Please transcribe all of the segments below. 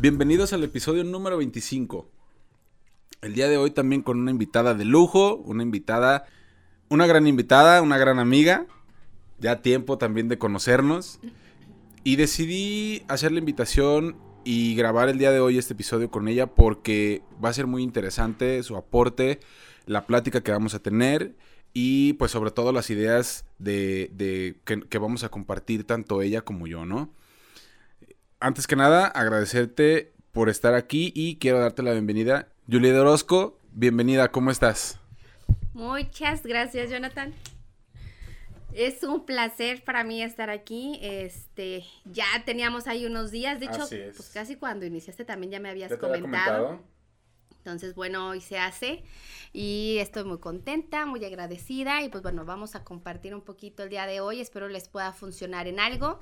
Bienvenidos al episodio número 25. El día de hoy también con una invitada de lujo, una invitada, una gran invitada, una gran amiga. Ya tiempo también de conocernos. Y decidí hacer la invitación y grabar el día de hoy este episodio con ella porque va a ser muy interesante su aporte, la plática que vamos a tener y pues sobre todo las ideas de, que, que vamos a compartir tanto ella como yo, ¿no? Antes que nada, agradecerte por estar aquí y quiero darte la bienvenida. Julia Orozco, bienvenida, ¿cómo estás? Muchas gracias, Jonathan. Es un placer para mí estar aquí. Este, ya teníamos ahí unos días, de hecho, pues casi cuando iniciaste también ya me habías comentado. Entonces, bueno, hoy se hace y estoy muy contenta, muy agradecida y pues bueno, vamos a compartir un poquito el día de hoy. Espero les pueda funcionar en algo.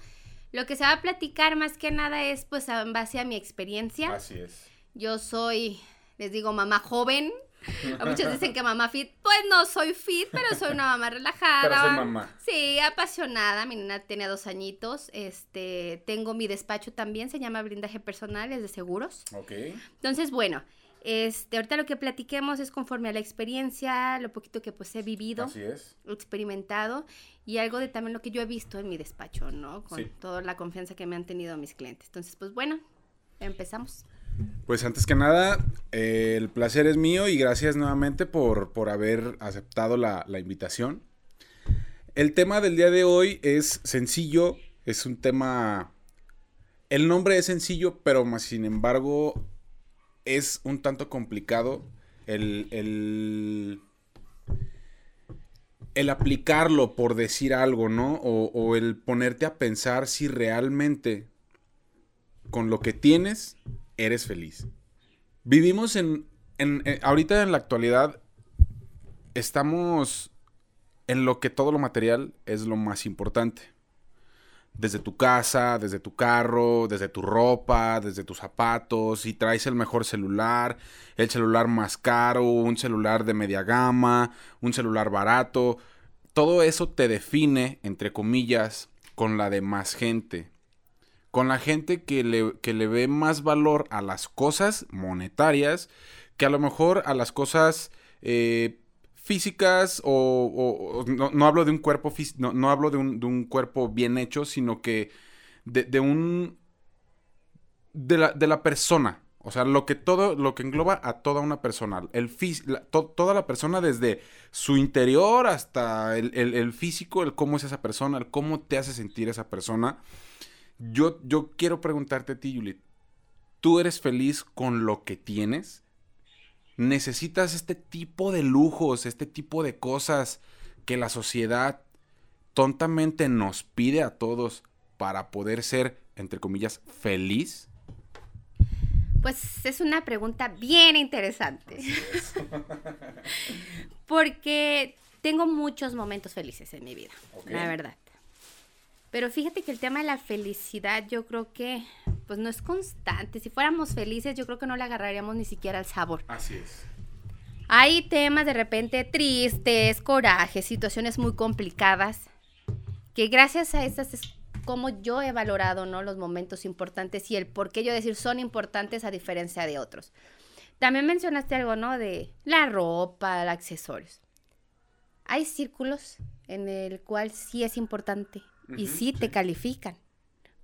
Lo que se va a platicar más que nada es pues en base a mi experiencia. Así es. Yo soy, les digo, mamá joven. Muchos dicen que mamá fit. Pues no soy fit, pero soy una mamá relajada. Pero soy mamá. Sí, apasionada. Mi nena tiene dos añitos. Este, tengo mi despacho también, se llama Blindaje Personal, es de seguros. Ok. Entonces, bueno, este, ahorita lo que platiquemos es conforme a la experiencia, lo poquito que pues he vivido, Así es. experimentado y algo de también lo que yo he visto en mi despacho, ¿no? Con toda la confianza que me han tenido mis clientes. Entonces, pues bueno, empezamos. Pues antes que nada, eh, el placer es mío y gracias nuevamente por, por haber aceptado la, la invitación. El tema del día de hoy es sencillo, es un tema... El nombre es sencillo, pero más sin embargo es un tanto complicado el, el, el aplicarlo por decir algo, ¿no? O, el ponerte a pensar si realmente con lo que tienes eres feliz. Vivimos en, en, en, ahorita en la actualidad estamos en lo que todo lo material es lo más importante desde tu casa, desde tu carro, desde tu ropa, desde tus zapatos, si traes el mejor celular, el celular más caro, un celular de media gama, un celular barato, todo eso te define, entre comillas, con la demás gente. Con la gente que le, que le ve más valor a las cosas monetarias que a lo mejor a las cosas eh, físicas o, no, hablo de un cuerpo no, no hablo de un, de un, cuerpo bien hecho, sino que de, un de la, de la, persona. O sea, lo que todo, lo que engloba a toda una persona. El toda la persona desde su interior hasta el, el, físico, el cómo es esa persona, el cómo te hace sentir esa persona. Yo, yo quiero preguntarte a ti, Juliet. ¿Tú eres feliz con lo que tienes? Necesitas este tipo de lujos, este tipo de cosas que la sociedad tontamente nos pide a todos para poder ser, entre comillas, feliz? Pues es una pregunta bien interesante. Porque tengo muchos momentos felices en mi vida, la verdad. Pero fíjate que el tema de la felicidad yo creo que pues no es constante. Si fuéramos felices yo creo que no le agarraríamos ni siquiera el sabor. Así es. Hay temas de repente tristes, corajes, situaciones muy complicadas, que gracias a estas es como yo he valorado ¿no? los momentos importantes y el por qué yo decir son importantes a diferencia de otros. También mencionaste algo, ¿no? De la ropa, los accesorios. Hay círculos en el cual sí es importante y sí te califican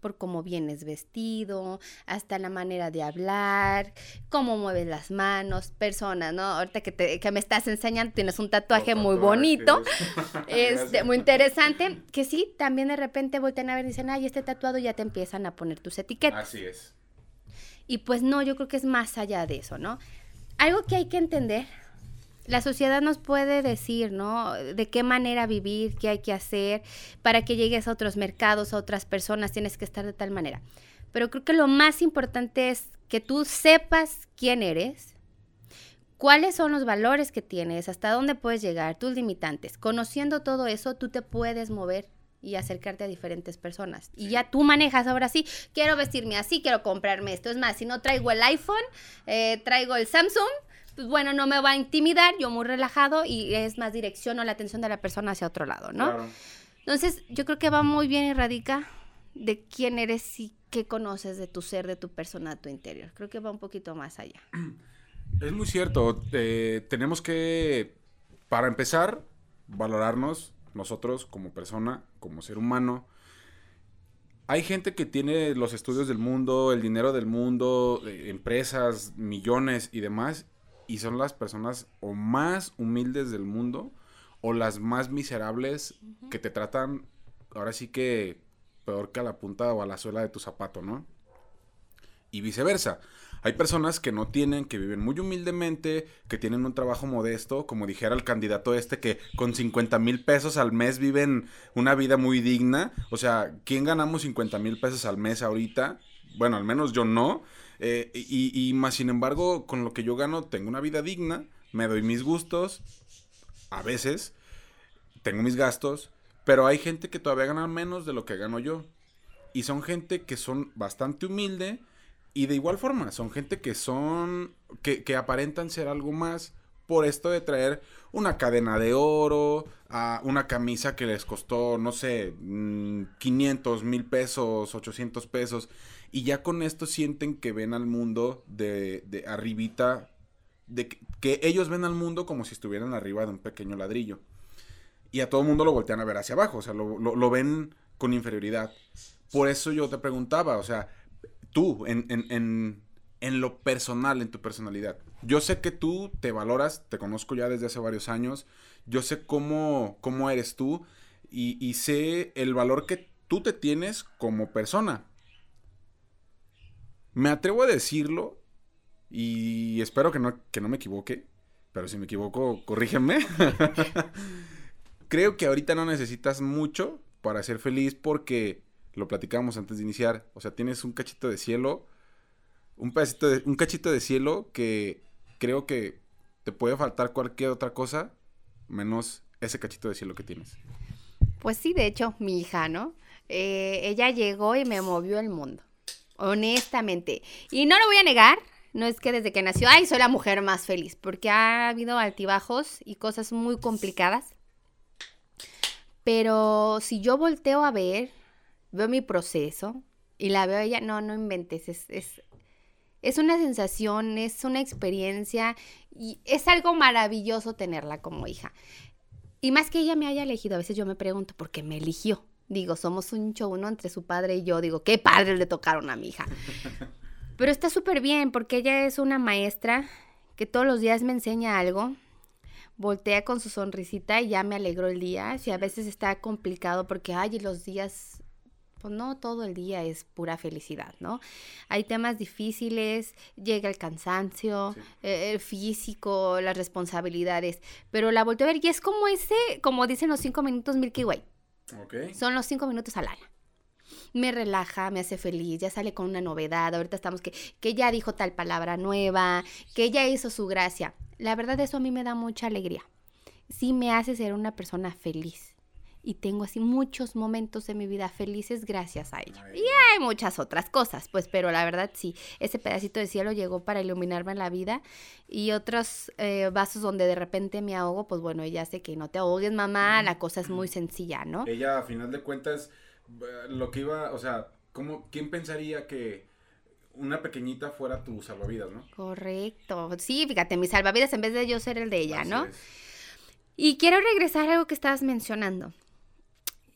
por cómo vienes vestido, hasta la manera de hablar, cómo mueves las manos, personas, ¿no? Ahorita que, te, que me estás enseñando, tienes un tatuaje muy bonito, este, muy interesante, que sí, también de repente voltean a ver y dicen, ay, este tatuado ya te empiezan a poner tus etiquetas. Así es. Y pues no, yo creo que es más allá de eso, ¿no? Algo que hay que entender la sociedad nos puede decir, ¿no? De qué manera vivir, qué hay que hacer, para que llegues a otros mercados, a otras personas, tienes que estar de tal manera. Pero creo que lo más importante es que tú sepas quién eres, cuáles son los valores que tienes, hasta dónde puedes llegar, tus limitantes. Conociendo todo eso, tú te puedes mover y acercarte a diferentes personas. Y ya tú manejas ahora sí, quiero vestirme así, quiero comprarme esto. Es más, si no traigo el iPhone, eh, traigo el Samsung, pues bueno, no me va a intimidar, yo muy relajado y es más dirección o la atención de la persona hacia otro lado, ¿no? Claro. Entonces, yo creo que va muy bien y radica de quién eres y qué conoces de tu ser, de tu persona, de tu interior. Creo que va un poquito más allá. Es muy cierto. eh, tenemos que, para empezar, valorarnos nosotros como persona, como ser humano. Hay gente que tiene los estudios del mundo, el dinero del mundo, eh, empresas, millones y demás, y son las personas o más humildes del mundo o las más miserables que te tratan, ahora sí que peor que a la punta o a la suela de tu zapato, ¿no? y viceversa. Hay personas que no tienen, que viven muy humildemente, que tienen un trabajo modesto, como dijera el candidato este, que con 50 mil pesos al mes viven una vida muy digna. O sea, ¿quién ganamos 50 mil pesos al mes ahorita? Bueno, al menos yo no. Eh, y, y más sin embargo, con lo que yo gano, tengo una vida digna, me doy mis gustos, a veces, tengo mis gastos, pero hay gente que todavía gana menos de lo que gano yo. Y son gente que son bastante humilde y de igual forma, son gente que son, que, que aparentan ser algo más por esto de traer una cadena de oro, a una camisa que les costó, no sé, mm, 500 mil pesos, 800 pesos, y ya con esto sienten que ven al mundo de, de arribita, de que, que ellos ven al mundo como si estuvieran arriba de un pequeño ladrillo. Y a todo el mundo lo voltean a ver hacia abajo, o sea, lo, lo- lo ven con inferioridad. Por eso yo te preguntaba, o sea, tú, en, en, en, en lo personal, en tu personalidad. Yo sé que tú te valoras, te conozco ya desde hace varios años, yo sé cómo, cómo eres tú y, sé el valor que tú te tienes como persona. Me atrevo a decirlo y espero que no, que no me equivoque, pero si me equivoco, corrígeme. Creo que ahorita no necesitas mucho para ser feliz porque lo platicamos antes de iniciar. O sea, tienes un cachito de cielo, un pedacito de, un cachito de cielo que creo que te puede faltar cualquier otra cosa menos ese cachito de cielo que tienes. Pues sí, de hecho, mi hija, ¿no? Eh, ella llegó y me movió el mundo, honestamente. Y no lo voy a negar, no es que desde que nació, ay, soy la mujer más feliz, porque ha habido altibajos y cosas muy complicadas. Pero si yo volteo a ver, veo mi proceso y la veo ella, no, no inventes, es, es, es una sensación, es una experiencia y es algo maravilloso tenerla como hija. Y más que ella me haya elegido, a veces yo me pregunto, ¿por qué me eligió? Digo, somos un show, ¿no? Entre su padre y yo. Digo, ¿qué padres le tocaron a mi hija? Pero está súper bien porque ella es una maestra que todos los días me enseña algo. Voltea con su sonrisita y ya me alegró el día. Si a veces está complicado porque, ay, los días, pues no todo el día es pura felicidad, ¿no? Hay temas difíciles, llega el cansancio, Sí. eh, el físico, las responsabilidades. Pero la volteo a ver y es como ese, como dicen los cinco minutos Milky Way. Ok. Son los cinco minutos al año. Me relaja, me hace feliz, ya sale con una novedad. Ahorita estamos que, que ya dijo tal palabra nueva, que ya hizo su gracia. La verdad, eso a mí me da mucha alegría. Sí me hace ser una persona feliz. Y tengo así muchos momentos de mi vida felices gracias a ella. Y hay muchas otras cosas, pues, pero la verdad sí, ese pedacito de cielo llegó para iluminarme la vida. Y otros eh, vasos donde de repente me ahogo, pues bueno, ella hace que no te ahogues, mamá, la cosa es muy sencilla, ¿no? Ella, a final de cuentas, lo que iba, o sea, ¿cómo, ¿quién pensaría que una pequeñita fuera tu salvavidas, no? Correcto. Sí, fíjate, mi salvavidas en vez de yo ser el de ella, Así ¿no? es. Y quiero regresar a algo que estabas mencionando.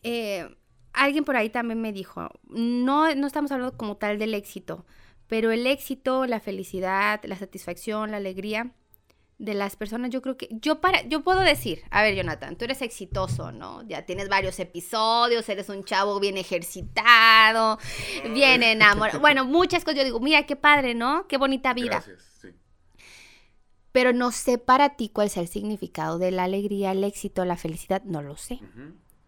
Eh, alguien por ahí también me dijo, no, no estamos hablando como tal del éxito, pero el éxito, la felicidad, la satisfacción, la alegría de las personas, yo creo que, yo para, yo puedo decir, a ver, Jonathan, tú eres exitoso, ¿no? Ya tienes varios episodios, eres un chavo bien ejercitado, bien enamorado, bueno, muchas cosas, yo digo, mira, qué padre, ¿no? Qué bonita vida Gracias, sí. pero no sé para ti cuál sea el significado de la alegría, el éxito, la felicidad, no lo sé.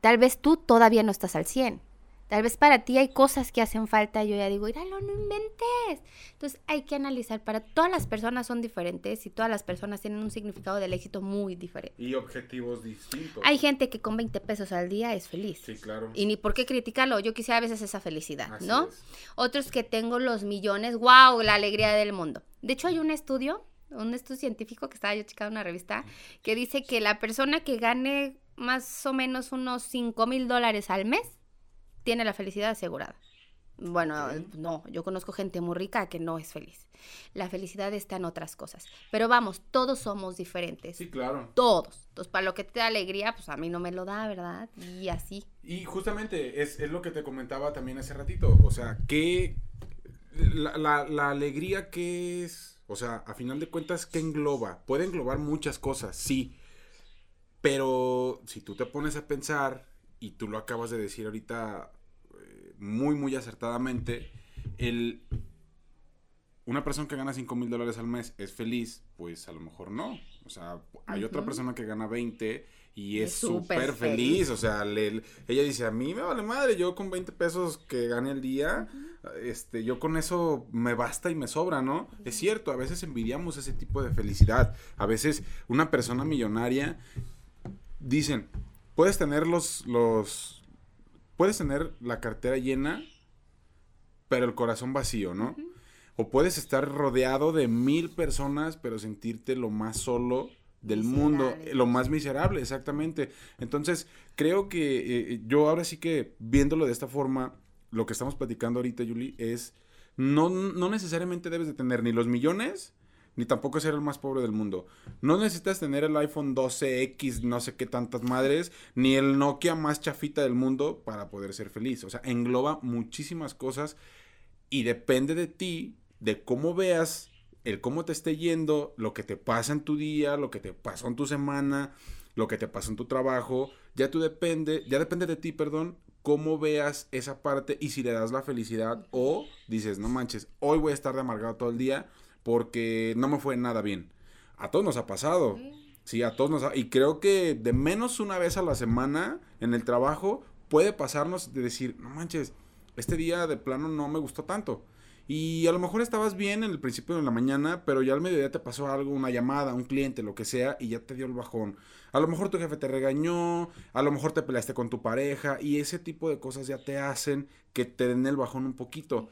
Tal vez tú todavía no estás al 100. Tal vez para ti hay cosas que hacen falta y yo ya digo, míralo, no inventes. Entonces hay que analizar, para todas las personas son diferentes y todas las personas tienen un significado del éxito muy diferente. Y objetivos distintos. Hay gente que con 20 pesos al día es feliz. Sí, claro. Y ni por qué criticarlo, yo quisiera a veces esa felicidad, Así ¿no? es. Otros que tengo los millones, wow, la alegría del mundo. De hecho hay un estudio, un estudio científico que estaba yo checando en una revista, que dice que la persona que gane más o menos unos 5 mil dólares al mes tiene la felicidad asegurada. Bueno, no, yo conozco gente muy rica que no es feliz. La felicidad está en otras cosas. Pero vamos, todos somos diferentes. Sí, claro. Todos. Entonces, para lo que te da alegría, pues a mí no me lo da, ¿verdad? Y así. Y justamente es, es lo que te comentaba también hace ratito. O sea, que la, la, la alegría que es, o sea, a final de cuentas, ¿qué engloba? Puede englobar muchas cosas, sí. Pero si tú te pones a pensar, y tú lo acabas de decir ahorita eh, muy, muy acertadamente, el... Una persona que gana 5 mil dólares al mes es feliz, pues a lo mejor no. O sea, hay otra persona que gana 20 y Es súper feliz. feliz. O sea, le- ella dice, a mí me vale madre, yo con 20 pesos que gane al día, este, yo con eso me basta y me sobra, ¿no? Es cierto, a veces envidiamos ese tipo de felicidad. A veces una persona millonaria, dicen, puedes tener los, los, puedes tener la cartera llena, pero el corazón vacío, ¿no? O puedes estar rodeado de mil personas, pero sentirte lo más solo del mundo, lo más miserable, exactamente. Entonces, creo que eh, yo ahora sí que viéndolo de esta forma, lo que estamos platicando ahorita, Yuli, es no, no necesariamente debes de tener ni los millones, ni tampoco ser el más pobre del mundo. No necesitas tener el iPhone 12X, no sé qué tantas madres, ni el Nokia más chafita del mundo para poder ser feliz. O sea, engloba muchísimas cosas y depende de ti, de cómo veas, el cómo te esté yendo, lo que te pasa en tu día, lo que te pasó en tu semana, lo que te pasó en tu trabajo. Ya tú depende, ya depende de ti, perdón, cómo veas esa parte y si le das la felicidad o dices, no manches, hoy voy a estar de amargado todo el día porque no me fue nada bien. A todos nos ha pasado. Sí, a todos nos ha... Y creo que de menos una vez a la semana en el trabajo puede pasarnos de decir, no manches, este día de plano no me gustó tanto. Y a lo mejor estabas bien en el principio de la mañana, pero ya al mediodía te pasó algo, una llamada, un cliente, lo que sea, y ya te dio el bajón. A lo mejor tu jefe te regañó, a lo mejor te peleaste con tu pareja, y ese tipo de cosas ya te hacen que te den el bajón un poquito.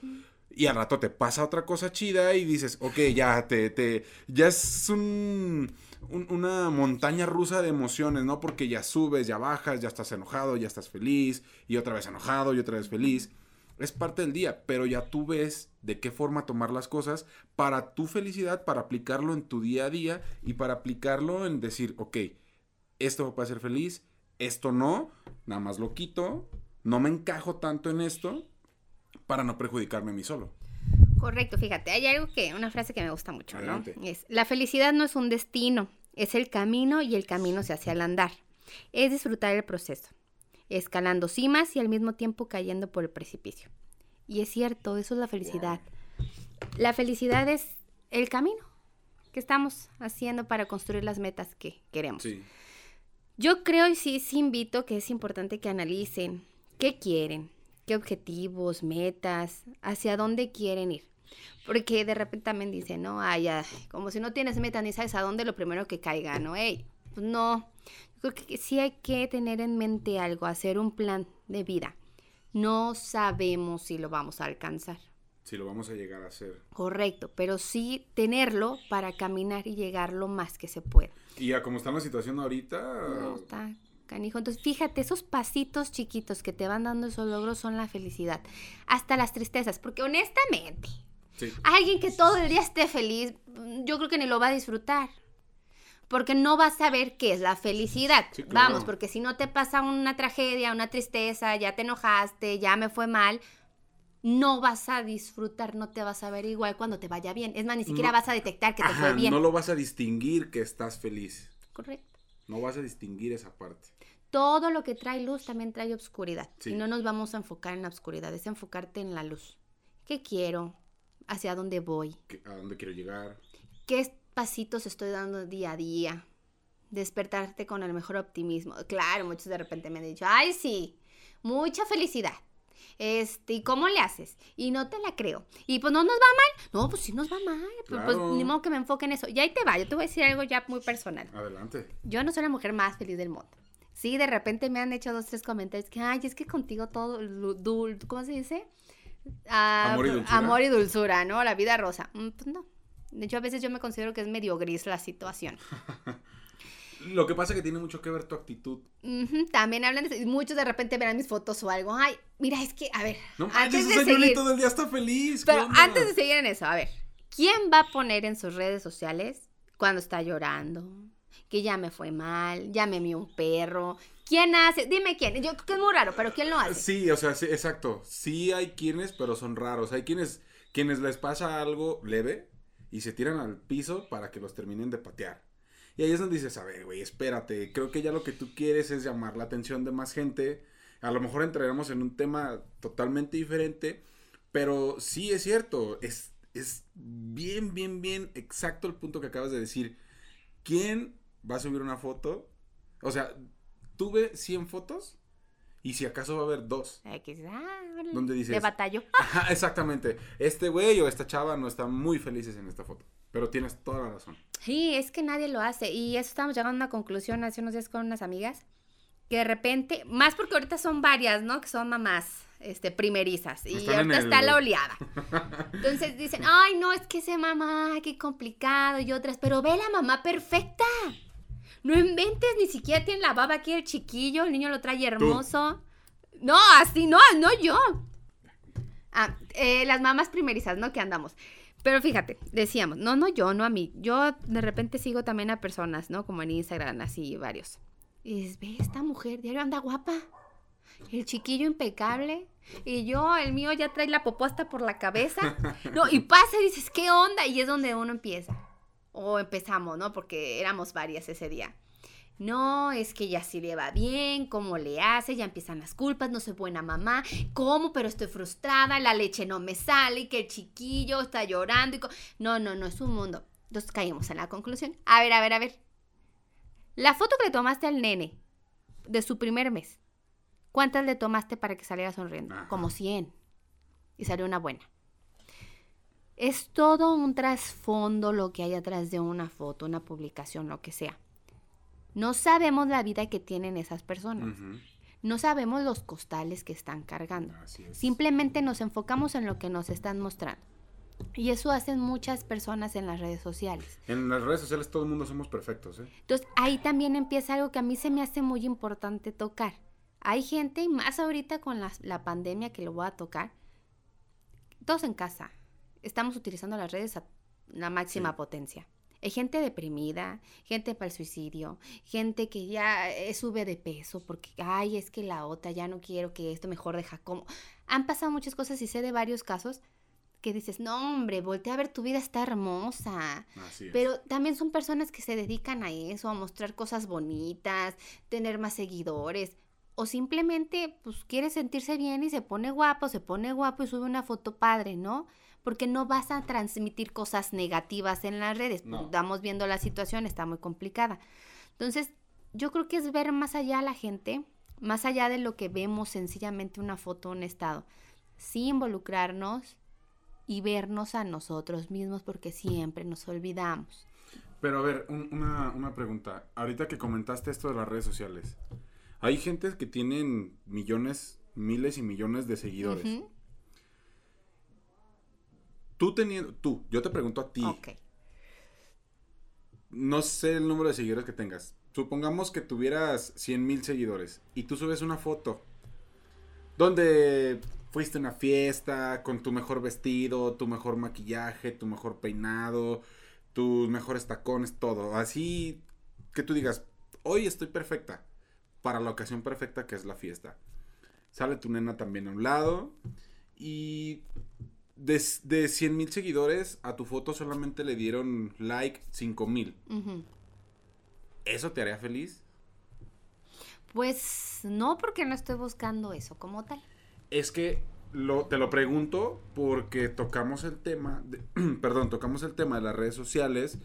Y al rato te pasa otra cosa chida y dices, ok, ya te, te, ya es un, un- una montaña rusa de emociones, ¿no? Porque ya subes, ya bajas, ya estás enojado, ya estás feliz, y otra vez enojado, y otra vez feliz. Es parte del día, pero ya tú ves de qué forma tomar las cosas para tu felicidad, para aplicarlo en tu día a día y para aplicarlo en decir, ok, esto me puede hacer feliz, esto no, nada más lo quito, no me encajo tanto en esto para no perjudicarme a mí solo. Correcto, fíjate, hay algo que, una frase que me gusta mucho, ¿no? Adelante. Es, la felicidad no es un destino, es el camino y el camino se hace al andar. Es disfrutar el proceso, escalando cimas y al mismo tiempo cayendo por el precipicio. Y es cierto, eso es la felicidad. La felicidad es el camino que estamos haciendo para construir las metas que queremos. Sí. Yo creo y sí, sí invito que es importante que analicen qué quieren, qué objetivos, metas, hacia dónde quieren ir. Porque de repente también dicen, no, ay, ya, como si no tienes meta ni sabes a dónde, lo primero que caiga, ¿no? Ey, pues no. Yo creo que sí hay que tener en mente algo, hacer un plan de vida. No sabemos si lo vamos a alcanzar. Si lo vamos a llegar a hacer. Correcto, pero sí tenerlo para caminar y llegar lo más que se pueda. Y a como está la situación ahorita, No, está canijo. Entonces, fíjate, esos pasitos chiquitos que te van dando esos logros son la felicidad. Hasta las tristezas, porque honestamente, sí. alguien que todo el día esté feliz, yo creo que ni lo va a disfrutar. Porque no vas a saber qué es la felicidad. Sí, claro. Vamos, porque si no te pasa una tragedia, una tristeza, ya te enojaste, ya me fue mal, no vas a disfrutar, no te vas a ver igual cuando te vaya bien. Es más, ni siquiera No. vas a detectar que te Ajá, fue bien. no lo vas a distinguir que estás feliz. Correcto. No vas a distinguir esa parte. Todo lo que trae luz también trae obscuridad. Sí. Y no nos vamos a enfocar en la oscuridad, es enfocarte en la luz. ¿Qué quiero? ¿Hacia dónde voy? ¿A dónde quiero llegar? ¿Qué pasitos estoy dando día a día? Despertarte con el mejor optimismo. Claro, muchos de repente me han dicho, ay, sí, mucha felicidad. Este, ¿y cómo le haces? Y no te la creo. Y pues no nos va mal. No, pues sí nos va mal. Pues, pues, ni modo que me enfoque en eso. Y ahí te va, yo te voy a decir algo ya muy personal. Adelante. Yo no soy la mujer más feliz del mundo. Sí, de repente me han hecho dos, tres comentarios que, ay, es que contigo todo, dul- ¿cómo se dice? Ah, Amor y dulzura. Amor y dulzura, ¿no? La vida rosa. Mm, Pues no. De hecho, a veces yo me considero que es medio gris la situación. Lo que pasa es que tiene mucho que ver tu actitud. También hablan de eso. y Muchos de repente verán mis fotos o algo. Ay, mira, es que, a ver, No antes manches, de seguir, señorito del día está feliz. ¿qué pero antes de seguir en eso, a ver, ¿quién va a poner en sus redes sociales cuando está llorando? Que ya me fue mal, ya me mió un perro. ¿Quién hace? Dime quién. Yo creo que es muy raro, pero ¿quién lo hace? Sí, o sea, exacto. Sí hay quienes, pero son raros. Hay quienes, quienes les pasa algo leve y se tiran al piso para que los terminen de patear. Y ahí es donde dices, a ver, güey, espérate. Creo que ya lo que tú quieres es llamar la atención de más gente. A lo mejor entraremos en un tema totalmente diferente. Pero sí es cierto. Es, es bien, bien, bien exacto el punto que acabas de decir. ¿Quién va a subir una foto? O sea, tuve 100 fotos y si acaso va a haber dos. ¿Dónde dices? De batallo. Ajá, exactamente. Este güey o esta chava no están muy felices en esta foto. Pero tienes toda la razón. Sí, es que nadie lo hace. Y eso estábamos llegando a una conclusión hace unos días con unas amigas. Que de repente, más porque ahorita son varias, ¿no? Que son mamás este, primerizas. Y Están ahorita el- está la oleada. Entonces dicen, ay, no, es que ese mamá, qué complicado. Y otras, pero ve la mamá perfecta. No inventes, ni siquiera tiene la baba aquí el chiquillo, el niño lo trae hermoso. No, así no, no yo. Ah, eh, las mamás primerizas, ¿no? Que andamos. Pero fíjate, decíamos, no, no yo, no a mí. Yo de repente sigo también a personas, ¿no? Como en Instagram, así varios. Y dices, ve, esta mujer diario anda guapa. El chiquillo impecable. Y yo, el mío ya trae la poposta por la cabeza. No, y pasa y dices, ¿qué onda? Y es donde uno empieza. O empezamos, ¿no? Porque éramos varias ese día. No, es que ya sí le va bien, ¿cómo le hace? Ya empiezan las culpas, no soy buena mamá. ¿Cómo? Pero estoy frustrada, la leche no me sale, y que el chiquillo está llorando. Y no, no, no, es un mundo. Entonces caímos en la conclusión. A ver, a ver, a ver. La foto que le tomaste al nene de su primer mes, ¿cuántas le tomaste para que saliera sonriendo? Como 100. Y salió una buena. Es todo un trasfondo lo que hay atrás de una foto, una publicación, lo que sea. No sabemos la vida que tienen esas personas. No sabemos los costales que están cargando. Es. Simplemente nos enfocamos en lo que nos están mostrando. Y eso hacen muchas personas en las redes sociales. En las redes sociales todo el mundo somos perfectos, ¿eh? Entonces ahí también empieza algo que a mí se me hace muy importante tocar. Hay gente, y más ahorita con la, la pandemia que lo voy a tocar, todos en casa, estamos utilizando las redes a la máxima Sí. potencia. Hay gente deprimida, gente para el suicidio, gente que ya eh, sube de peso porque, ay, es que la otra, ya no quiero que esto mejor deja como. Han pasado muchas cosas y sé de varios casos que dices, no, hombre, voltea a ver, tu vida está hermosa. Así es. Pero también son personas que se dedican a eso, a mostrar cosas bonitas, tener más seguidores. O simplemente, pues, quiere sentirse bien y se pone guapo, se pone guapo y sube una foto padre, ¿no? Porque no vas a transmitir cosas negativas en las redes. No. Estamos viendo la situación, está muy complicada. Entonces, yo creo que es ver más allá a la gente, más allá de lo que vemos sencillamente una foto, un estado. Sí involucrarnos y vernos a nosotros mismos porque siempre nos olvidamos. Pero a ver, un- una, una pregunta. Ahorita que comentaste esto de las redes sociales, hay gente que tienen millones, miles y millones de seguidores. Tú teniendo, tú, yo te pregunto a ti, Ok. no sé el número de seguidores que tengas. Supongamos que tuvieras 100 mil seguidores y tú subes una foto donde fuiste a una fiesta con tu mejor vestido, tu mejor maquillaje, tu mejor peinado, tus mejores tacones, todo. Así que tú digas, hoy estoy perfecta para la ocasión perfecta que es la fiesta. Sale tu nena también a un lado y de, de 100 mil seguidores a tu foto solamente le dieron like 5 mil. ¿Eso te haría feliz? Pues no, porque no estoy buscando eso como tal. Es que lo, te lo pregunto porque tocamos el tema, de- perdón, tocamos el tema de las redes sociales,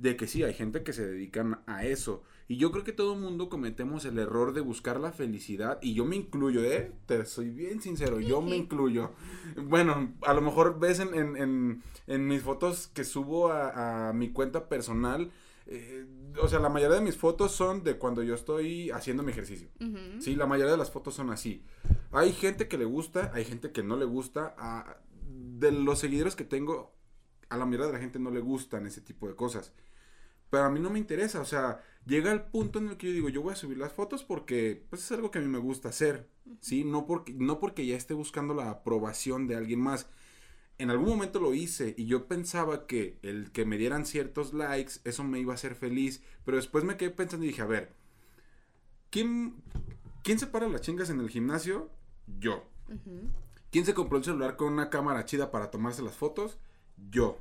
de que sí, hay gente que se dedican a eso. Y yo creo que todo el mundo cometemos el error de buscar la felicidad. Y yo me incluyo, ¿eh? Te soy bien sincero, yo me incluyo. Bueno, a lo mejor ves en, en, en, en mis fotos que subo a, a mi cuenta personal. Eh, o sea, la mayoría de mis fotos son de cuando yo estoy haciendo mi ejercicio. Sí, la mayoría de las fotos son así. Hay gente que le gusta, hay gente que no le gusta. A, de los seguidores que tengo, a la mayoría de la gente no le gustan ese tipo de cosas. Pero a mí no me interesa, o sea, llega el punto en el que yo digo, yo voy a subir las fotos porque pues, es algo que a mí me gusta hacer, ¿sí? No porque, no porque ya esté buscando la aprobación de alguien más. En algún momento lo hice y yo pensaba que el que me dieran ciertos likes, eso me iba a hacer feliz, pero después me quedé pensando y dije, a ver, ¿quién, ¿quién se para las chingas en el gimnasio? Yo. ¿Quién se compró el celular con una cámara chida para tomarse las fotos? Yo.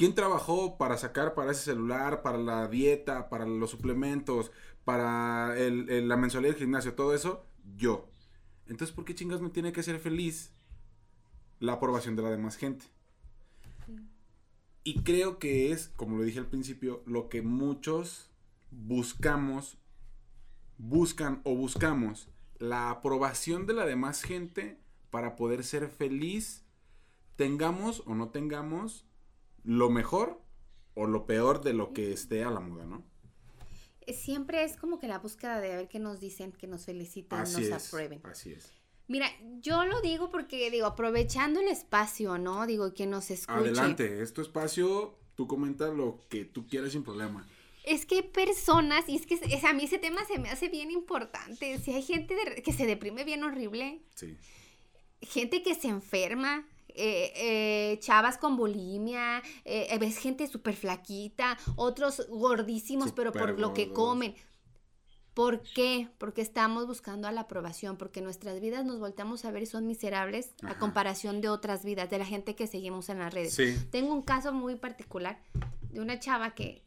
¿Quién trabajó para sacar para ese celular, para la dieta, para los suplementos, para el- el- la mensualidad del gimnasio, todo eso? Yo. Entonces, ¿por qué chingas me tiene que ser feliz la aprobación de la demás gente? Y creo que es, como lo dije al principio, lo que muchos buscamos, buscan o buscamos, la aprobación de la demás gente para poder ser feliz, tengamos o no tengamos lo mejor o lo peor de lo que esté a la moda, ¿no? Eh, Siempre es como que la búsqueda de ver qué nos dicen, que nos felicitan, Así nos es. aprueben. Así es. Mira, yo lo digo porque, digo, aprovechando el espacio, ¿no? Digo, que nos escuche. Adelante, es tu espacio, tú comenta lo que tú quieras sin problema. Es que hay personas, y es que es- a mí ese tema se me hace bien importante. Si hay gente de- que se deprime bien horrible, Sí. gente que se enferma, eh, eh, chavas con bulimia, eh, eh, ves gente súper flaquita, otros gordísimos, pero por lo que comen. ¿Por qué? Porque estamos buscando a la aprobación, porque nuestras vidas nos volteamos a ver y son miserables a comparación de otras vidas, de la gente que seguimos en las redes. Sí. Tengo un caso muy particular de una chava que,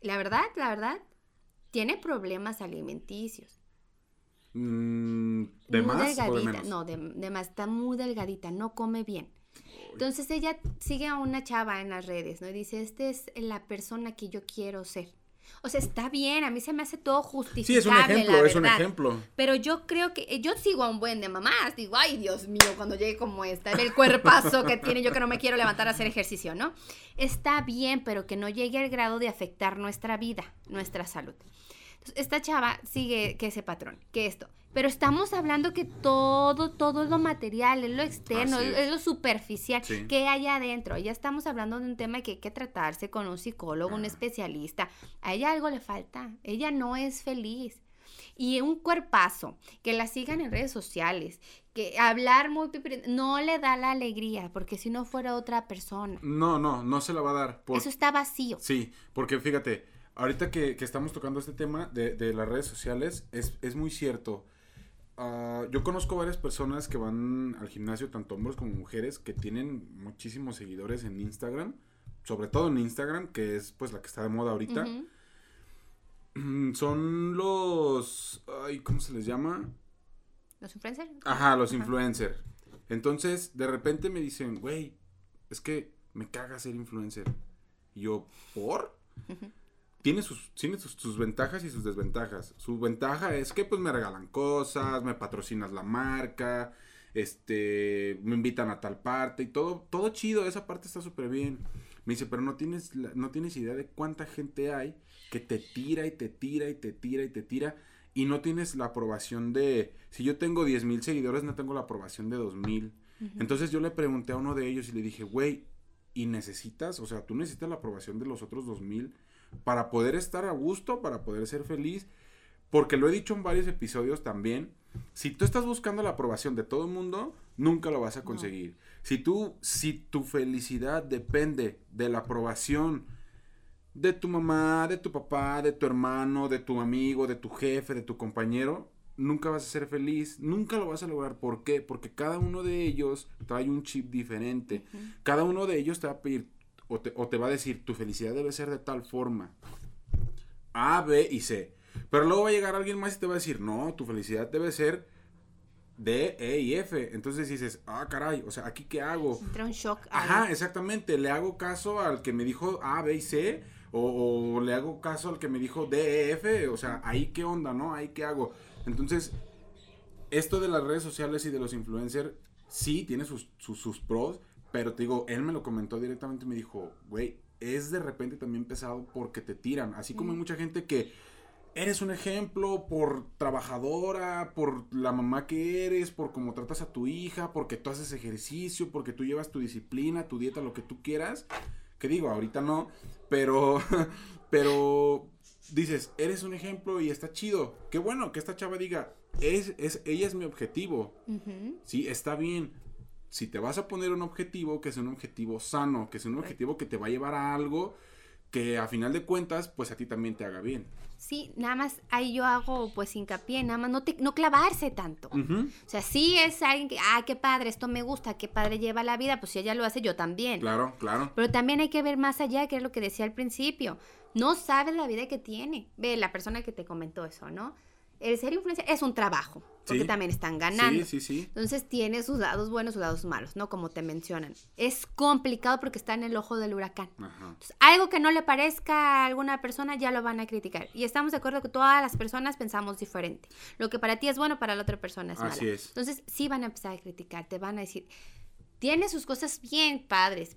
la verdad, la verdad, tiene problemas alimenticios. Mm, ¿De muy más o de delgadita, menos? no, de, de más, está muy delgadita, no come bien. Entonces ella sigue a una chava en las redes, ¿no? Y dice, esta es la persona que yo quiero ser. O sea, está bien, a mí se me hace todo justificable, Sí, es un ejemplo, la es un verdad. ejemplo. Pero yo creo que yo sigo a un buen de mamás. Digo, ay, Dios mío, cuando llegue como esta, el cuerpazo que tiene, yo que no me quiero levantar a hacer ejercicio, ¿no? Está bien, pero que no llegue al grado de afectar nuestra vida, nuestra salud. Entonces, esta chava sigue que ese patrón, que esto. Pero estamos hablando que todo, todo es lo material, es lo externo, es, lo superficial. Sí. que hay adentro? Ya estamos hablando de un tema que hay que tratarse con un psicólogo, un Ah. especialista. A ella algo le falta. Ella no es feliz. Y un cuerpazo, que la sigan en redes sociales, que hablar muy no le da la alegría, porque si no fuera otra persona. No, no, no se la va a dar. por- Eso está vacío. Sí, porque fíjate, ahorita que, que estamos tocando este tema de, de las redes sociales, es, es muy cierto. Ah, yo conozco varias personas que van al gimnasio, tanto hombres como mujeres, que tienen muchísimos seguidores en Instagram, sobre todo en Instagram, que es pues la que está de moda ahorita. Mm, Son los... Ay, ¿Cómo se les llama? ¿Los influencers? Ajá, los influencers. Entonces, de repente me dicen, güey, es que me caga ser influencer. Y yo, ¿por? Ujú. Tiene, sus, tiene sus, sus ventajas y sus desventajas. Su ventaja es que pues me regalan cosas, me patrocinas la marca, este, me invitan a tal parte y todo, todo chido, esa parte está súper bien. Me dice, pero no tienes, no tienes idea de cuánta gente hay que te tira y te tira y te tira y te tira y no tienes la aprobación de, si yo tengo 10 mil seguidores, no tengo la aprobación de 2 mil. Entonces yo le pregunté a uno de ellos y le dije, güey, ¿y necesitas? O sea, tú necesitas la aprobación de los otros 2000 para poder estar a gusto, para poder ser feliz. Porque lo he dicho en varios episodios también. Si tú estás buscando la aprobación de todo el mundo, nunca lo vas a No. conseguir. Si tú, si tu felicidad depende de la aprobación de tu mamá, de tu papá, de tu hermano, de tu amigo, de tu jefe, de tu compañero, nunca vas a ser feliz, nunca lo vas a lograr. ¿Por qué? Porque cada uno de ellos trae un chip diferente. Cada uno de ellos te va a pedir o te, o te va a decir, tu felicidad debe ser de tal forma. A, B y C. Pero luego va a llegar alguien más y te va a decir, no, tu felicidad debe ser D, E y F. Entonces dices, ah, caray, o sea, ¿aquí qué hago? Entra un shock. Ajá, ahí. exactamente. Le hago caso al que me dijo A, B y C O, o, le hago caso al que me dijo DEF, o sea, ahí qué onda, ¿no? Ahí qué hago. Entonces, esto de las redes sociales y de los influencers, sí, tiene sus, sus, sus pros, pero te digo, él me lo comentó directamente y me dijo, güey, es de repente también pesado porque te tiran. Así como hay mucha gente que eres un ejemplo por trabajadora, por la mamá que eres, por cómo tratas a tu hija, porque tú haces ejercicio, porque tú llevas tu disciplina, tu dieta, lo que tú quieras. Que digo, ahorita no, pero, pero dices, eres un ejemplo y está chido. Qué bueno que esta chava diga, es, es, ella es mi objetivo. Sí, está bien si te vas a poner un objetivo, que sea un objetivo sano, que sea un objetivo que te va a llevar a algo que a final de cuentas, pues a ti también te haga bien. Sí, nada más ahí yo hago pues hincapié, nada más no, te, no clavarse tanto. O sea, sí es alguien que, ah, qué padre, esto me gusta, qué padre lleva la vida, pues si ella lo hace, yo también. Claro, claro. Pero también hay que ver más allá, que es lo que decía al principio. No sabes la vida que tiene. Ve, la persona que te comentó eso, ¿no? El ser influencer es un trabajo, porque también están ganando. Sí, sí, sí. Entonces tiene sus lados buenos, sus lados malos, ¿no? Como te mencionan. Es complicado porque está en el ojo del huracán. Entonces, algo que no le parezca a alguna persona ya lo van a criticar. Y estamos de acuerdo que todas las personas pensamos diferente. Lo que para ti es bueno, para la otra persona es malo. Así es. Entonces sí van a empezar a criticar, te van a decir, tiene sus cosas bien padres,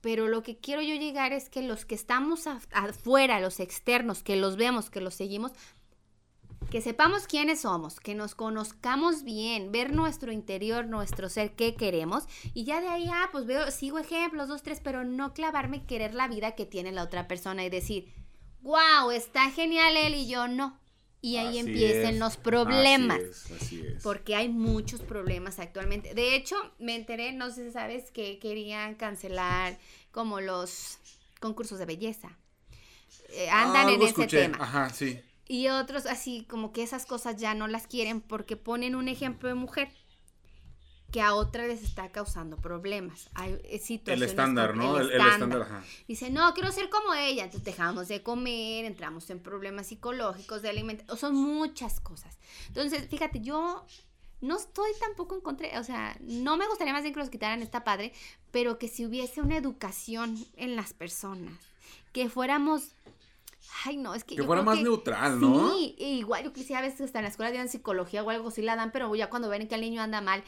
pero lo que quiero yo llegar es que los que estamos afuera, los externos, que los vemos, que los seguimos, que sepamos quiénes somos, que nos conozcamos bien, ver nuestro interior, nuestro ser, qué queremos, y ya de ahí, ah, pues veo, sigo ejemplos, dos, tres, pero no clavarme querer la vida que tiene la otra persona y decir, wow, está genial él y yo no. Y ahí empiecen los problemas. Así es, así es. Porque hay muchos problemas actualmente. De hecho, me enteré, no sé si sabes, que querían cancelar como los concursos de belleza. Eh, andan Ah, en ese escuché. tema. Ajá, sí. Y otros así como que esas cosas ya no las quieren porque ponen un ejemplo de mujer que a otra les está causando problemas. Hay eh, El situaciones estándar, con- ¿no? El, el estándar, ajá. Dice, no, quiero ser como ella. Entonces dejamos de comer, entramos en problemas psicológicos, de alimentación. Son muchas cosas. Entonces, fíjate, yo no estoy tampoco en contra, o sea, no me gustaría más bien que los quitaran, está padre, pero que si hubiese una educación en las personas, que fuéramos... Ay, no, es que... Que yo fuera creo más neutral, ¿no? Sí, e igual yo quisiera a veces hasta en la escuela dieran psicología o algo así la dan, pero ya cuando ven que el niño anda mal,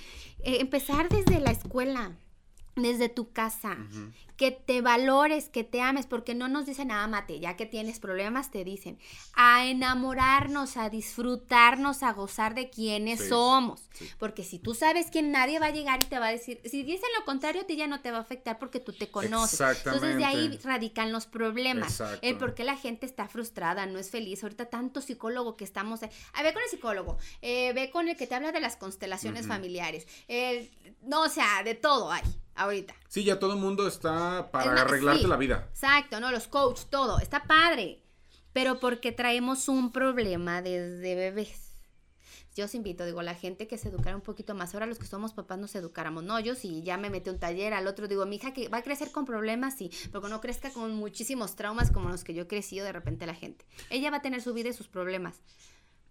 eh, empezar desde la escuela, desde tu casa, que te valores, que te ames, porque no nos dicen, ámate, ya que tienes problemas, te dicen, a enamorarnos, a disfrutarnos, a gozar de quienes Sí, somos. sí. Porque si tú sabes que nadie va a llegar y te va a decir, si dicen lo contrario, a ti ya no te va a afectar porque tú te conoces. Entonces de ahí radican los problemas. Exacto. El por qué la gente está frustrada, no es feliz. Ahorita tanto psicólogo que estamos... A ve con el psicólogo, eh, ve con el que te habla de las constelaciones familiares. el- no, o sea, de todo hay ahorita. Sí, ya todo el mundo está para Es arreglarte sí. la vida. Exacto, ¿no? Los coach, todo. Está padre. Pero porque traemos un problema desde bebés. Yo os invito, digo, la gente que se educara un poquito más. Ahora los que somos papás nos educáramos. No, yo sí, ya me metí un taller, al otro digo, mi hija que va a crecer con problemas, sí, pero que no crezca con muchísimos traumas como los que yo he crecido de repente la gente. Ella va a tener su vida y sus problemas,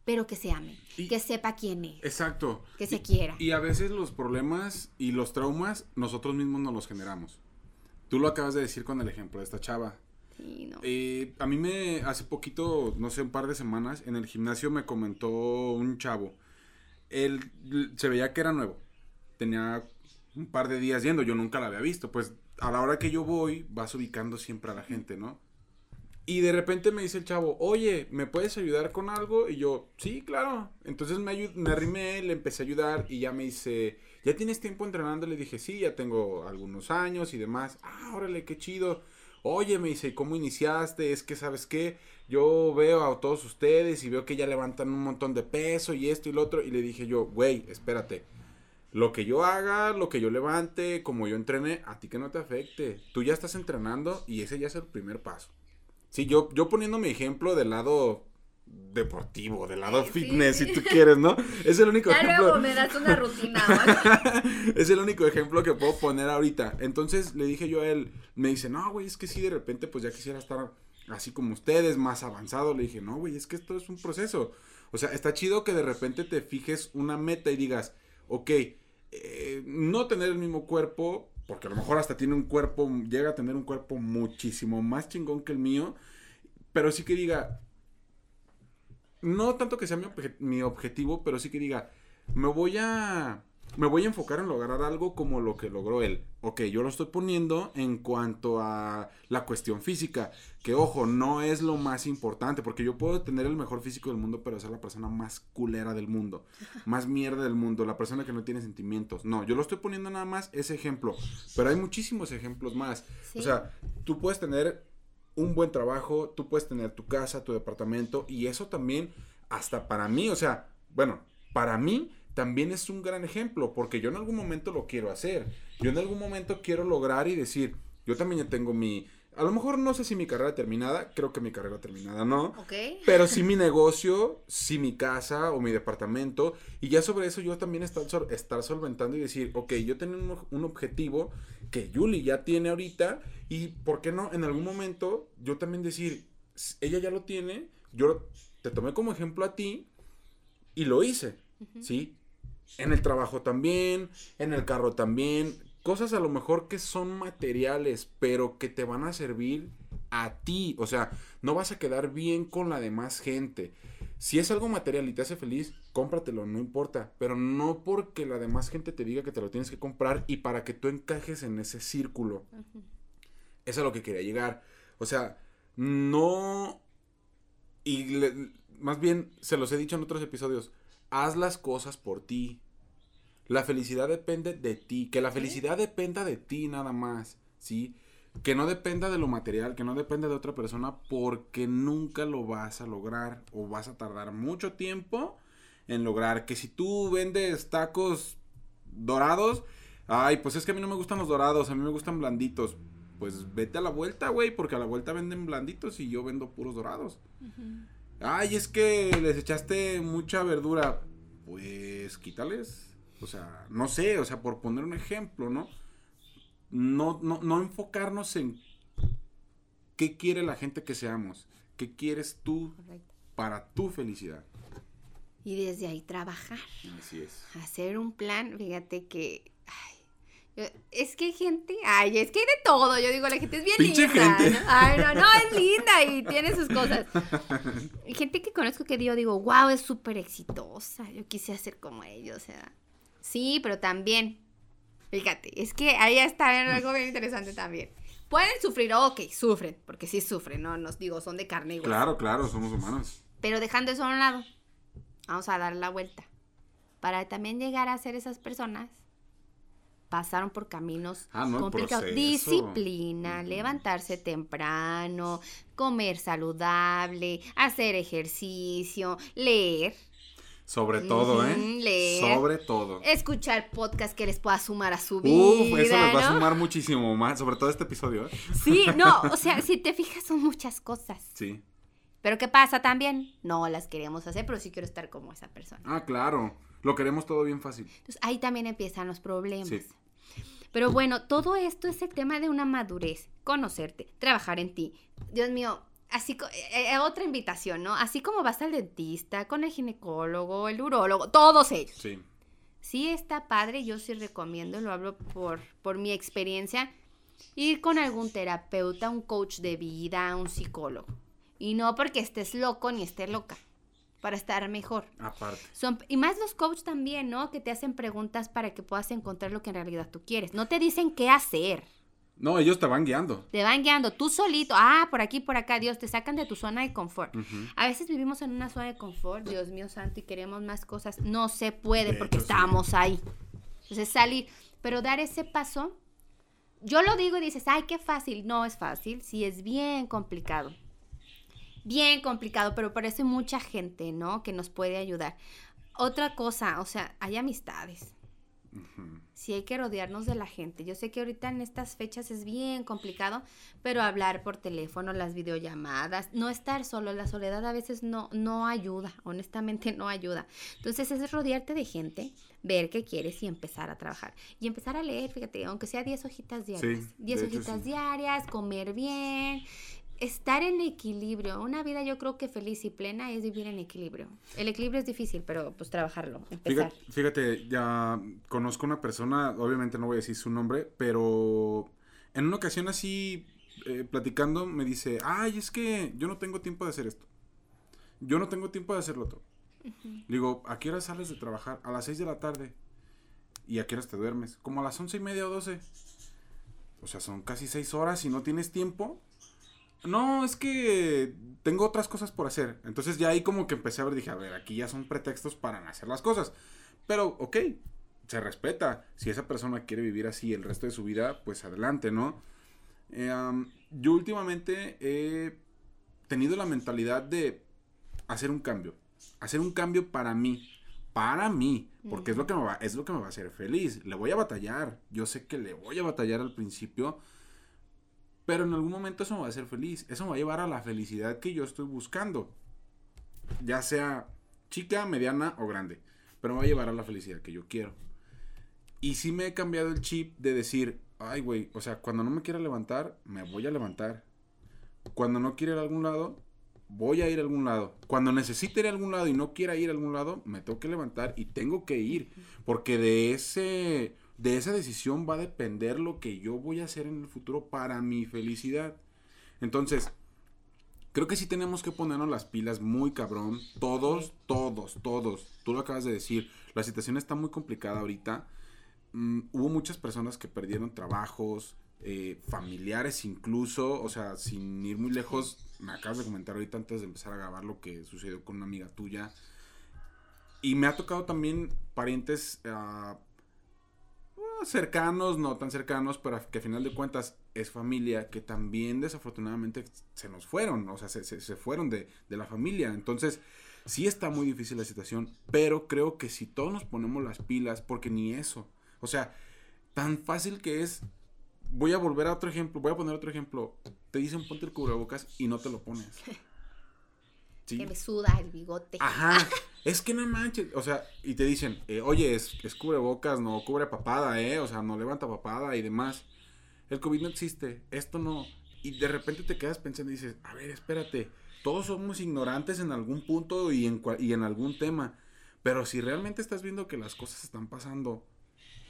pero que se ame, Y- que sepa quién es, Exacto. que se Y- quiera. Y a veces los problemas y los traumas nosotros mismos nos los generamos. Tú lo acabas de decir con el ejemplo de esta chava. Sí, no. Eh, a mí me, hace poquito, no sé, un par de semanas, en el gimnasio me comentó un chavo. Él se veía que era nuevo. Tenía un par de días yendo, yo nunca la había visto. Pues a la hora que yo voy, vas ubicando siempre a la gente, ¿no? Y de repente me dice el chavo, oye, ¿me puedes ayudar con algo? Y yo, sí, claro. Entonces me, me arrimé, le empecé a ayudar y ya me dice, ¿ya tienes tiempo entrenando? Le dije, sí, ya tengo algunos años y demás. Ah, órale, qué chido. Oye, me dice, ¿cómo iniciaste? Es que, ¿sabes qué? Yo veo a todos ustedes y veo que ya levantan un montón de peso y esto y lo otro. Y le dije yo, güey, espérate. Lo que yo haga, lo que yo levante, como yo entrené, a ti que no te afecte. Tú ya estás entrenando y ese ya es el primer paso. Sí, yo, yo poniendo mi ejemplo del lado deportivo, del lado Sí, fitness, sí. si tú quieres, ¿no? Es el único Ya ejemplo. luego me das una rutina es el único ejemplo que puedo poner ahorita. Entonces le dije yo a él, me dice, no, güey, es que sí, de repente, pues ya quisiera estar así como ustedes, más avanzado. Le dije, no, güey, es que esto es un proceso. O sea, está chido que de repente te fijes una meta y digas, ok, eh, no tener el mismo cuerpo, porque a lo mejor hasta tiene un cuerpo, llega a tener un cuerpo muchísimo más chingón que el mío, pero sí que diga, no tanto que sea mi, mi objetivo, pero sí que diga, me voy a me voy a enfocar en lograr algo como lo que logró él. Ok, yo lo estoy poniendo en cuanto a la cuestión física, que ojo, no es lo más importante, porque yo puedo tener el mejor físico del mundo, pero ser la persona más culera del mundo, más mierda del mundo, la persona que no tiene sentimientos. No, yo lo estoy poniendo nada más ese ejemplo, pero hay muchísimos ejemplos más. Sí. O sea, tú puedes tener un buen trabajo, tú puedes tener tu casa, tu departamento, y eso también, hasta para mí, o sea, bueno, para mí también es un gran ejemplo, porque yo en algún momento lo quiero hacer. Yo en algún momento quiero lograr y decir, yo también ya tengo mi, a lo mejor no sé si mi carrera terminada, creo que mi carrera terminada no, Ok. pero sí mi negocio, sí mi casa o mi departamento. Y ya sobre eso yo también estar, estar solventando y decir, ok, yo tengo un, un objetivo que Yuli ya tiene ahorita. Y por qué no, en algún momento yo también decir, "S- ella ya lo tiene, yo te tomé como ejemplo a ti y lo hice, ¿sí? En el trabajo también, en el carro también. Cosas a lo mejor que son materiales, pero que te van a servir a ti. O sea, no vas a quedar bien con la demás gente. Si es algo material y te hace feliz, cómpratelo, no importa. Pero no porque la demás gente te diga que te lo tienes que comprar y para que tú encajes en ese círculo. Eso es a lo que quería llegar. O sea, no... Y le- más bien, se los he dicho en otros episodios, haz las cosas por ti. La felicidad depende de ti. Que la felicidad dependa de ti nada más, ¿sí? Que no dependa de lo material, que no dependa de otra persona, porque nunca lo vas a lograr o vas a tardar mucho tiempo en lograr. Que si tú vendes tacos dorados, ay, pues es que a mí no me gustan los dorados, a mí me gustan blanditos. Pues vete a la vuelta, güey, porque a la vuelta venden blanditos y yo vendo puros dorados. Ay, es que les echaste mucha verdura. Pues quítales. O sea, no sé, o sea, por poner un ejemplo, ¿no? No, no, no enfocarnos en qué quiere la gente que seamos. ¿Qué quieres tú Correcto. para tu felicidad? Y desde ahí trabajar. Así es. hacer un plan, fíjate que ay, es que hay gente, ay, es que hay de todo, yo digo, la gente es bien Pinche linda. gente. ¿no? Ay, no, no, es linda y tiene sus cosas. Hay gente que conozco que yo digo, wow, es súper exitosa, yo quise ser como ellos, o sea. Sí, pero también, fíjate, es que ahí está algo bien interesante también. Pueden sufrir, ok, sufren, porque sí sufren, no nos digo, son de carne y hueso. Claro, claro, somos humanos. Pero dejando eso a un lado, vamos a dar la vuelta. Para también llegar a ser esas personas, pasaron por caminos Ah, no, complicados. proceso. Disciplina, levantarse temprano, comer saludable, hacer ejercicio, leer, Sobre todo, ¿eh? Leer. Sobre todo. escuchar podcast que les pueda sumar a su vida. Uf, eso les va a sumar muchísimo más, sobre todo este episodio, ¿eh? Sí, no, o sea, si te fijas son muchas cosas. Sí. Pero ¿qué pasa también? No las queremos hacer, pero sí quiero estar como esa persona. Ah, claro. Lo queremos todo bien fácil. Entonces ahí también empiezan los problemas. Sí. Pero bueno, todo esto es el tema de una madurez, conocerte, trabajar en ti. Dios mío, así eh, eh, otra invitación, ¿no? Así como vas al dentista, con el ginecólogo, el urólogo, todos ellos. Sí. Sí está padre, yo sí recomiendo, lo hablo por, por mi experiencia, ir con algún terapeuta, un coach de vida, un psicólogo. Y no porque estés loco ni estés loca, para estar mejor. Aparte. Son, y más los coaches también, ¿no? Que te hacen preguntas para que puedas encontrar lo que en realidad tú quieres. No te dicen qué hacer. No, ellos te van guiando. Te van guiando tú solito. Ah, por aquí, por acá, Dios, te sacan de tu zona de confort. A veces vivimos en una zona de confort, Dios mío santo, y queremos más cosas. No se puede De porque hecho, sí. estamos ahí. Entonces salir, pero dar ese paso, yo lo digo y dices, ay, qué fácil. No es fácil, sí es bien complicado. Bien complicado, pero hay mucha gente, ¿no? Que nos puede ayudar. Otra cosa, o sea, hay amistades. Ujú. Sí hay que rodearnos de la gente. Yo sé que ahorita en estas fechas es bien complicado, pero hablar por teléfono, las videollamadas, no estar solo, la soledad a veces no, no ayuda, honestamente no ayuda. Entonces es rodearte de gente, ver qué quieres y empezar a trabajar. Y empezar a leer, fíjate, aunque sea 10 hojitas diarias. Sí, 10 de hecho, hojitas sí. diarias, comer bien. Estar en equilibrio. Una vida yo creo que feliz y plena es vivir en equilibrio. El equilibrio es difícil, pero pues trabajarlo, empezar. Fíjate, fíjate, ya conozco una persona, obviamente no voy a decir su nombre, pero en una ocasión así, eh, platicando, me dice, ay, es que yo no tengo tiempo de hacer esto. Yo no tengo tiempo de hacerlo otro. Digo, ¿a qué hora sales de trabajar? A las 6 de la tarde. ¿Y a qué horas te duermes? Como a las once y media o doce. O sea, son casi seis horas y no tienes tiempo. No, es que tengo otras cosas por hacer. Entonces ya ahí como que empecé a ver, dije, a ver, aquí ya son pretextos para hacer las cosas. Pero, ok, se respeta. Si esa persona quiere vivir así el resto de su vida, pues adelante, ¿no? Eh, yo últimamente he tenido la mentalidad de hacer un cambio. Hacer un cambio para mí. Para mí. Porque es, lo que me va, es lo que me va a hacer feliz. Le voy a batallar. Yo sé que le voy a batallar al principio. Pero en algún momento eso me va a hacer feliz. Eso me va a llevar a la felicidad que yo estoy buscando. Ya sea chica, mediana o grande. Pero me va a llevar a la felicidad que yo quiero. Y sí me he cambiado el chip de decir, ay, güey, o sea, cuando no me quiera levantar, me voy a levantar. Cuando no quiero ir a algún lado, voy a ir a algún lado. Cuando necesite ir a algún lado y no quiera ir a algún lado, me tengo que levantar y tengo que ir. Porque de ese. De esa decisión va a depender lo que yo voy a hacer en el futuro para mi felicidad. Entonces, creo que sí tenemos que ponernos las pilas muy cabrón. Todos, todos, todos. Tú lo acabas de decir. La situación está muy complicada ahorita. Mm, hubo muchas personas que perdieron trabajos, eh, familiares incluso, o sea, sin ir muy lejos, me acabas de comentar ahorita antes de empezar a grabar lo que sucedió con una amiga tuya. Y me ha tocado también parientes uh, cercanos, no tan cercanos, pero que a final de cuentas es familia, que también desafortunadamente se nos fueron, o sea, se, se fueron de, de la familia. Entonces, sí está muy difícil la situación, pero creo que si todos nos ponemos las pilas, porque ni eso, o sea, tan fácil que es voy a volver a otro ejemplo, voy a poner otro ejemplo. Te dicen ponte el cubrebocas y no te lo pones. Que me suda el bigote. Ajá. es que no manches. O sea, y te dicen, eh, oye, es, es cubrebocas, no cubre papada, ¿eh? O sea, no levanta papada y demás. El COVID no existe. Esto no. Y de repente te quedas pensando y dices, a ver, espérate. Todos somos ignorantes en algún punto y en, y en algún tema. Pero si realmente estás viendo que las cosas están pasando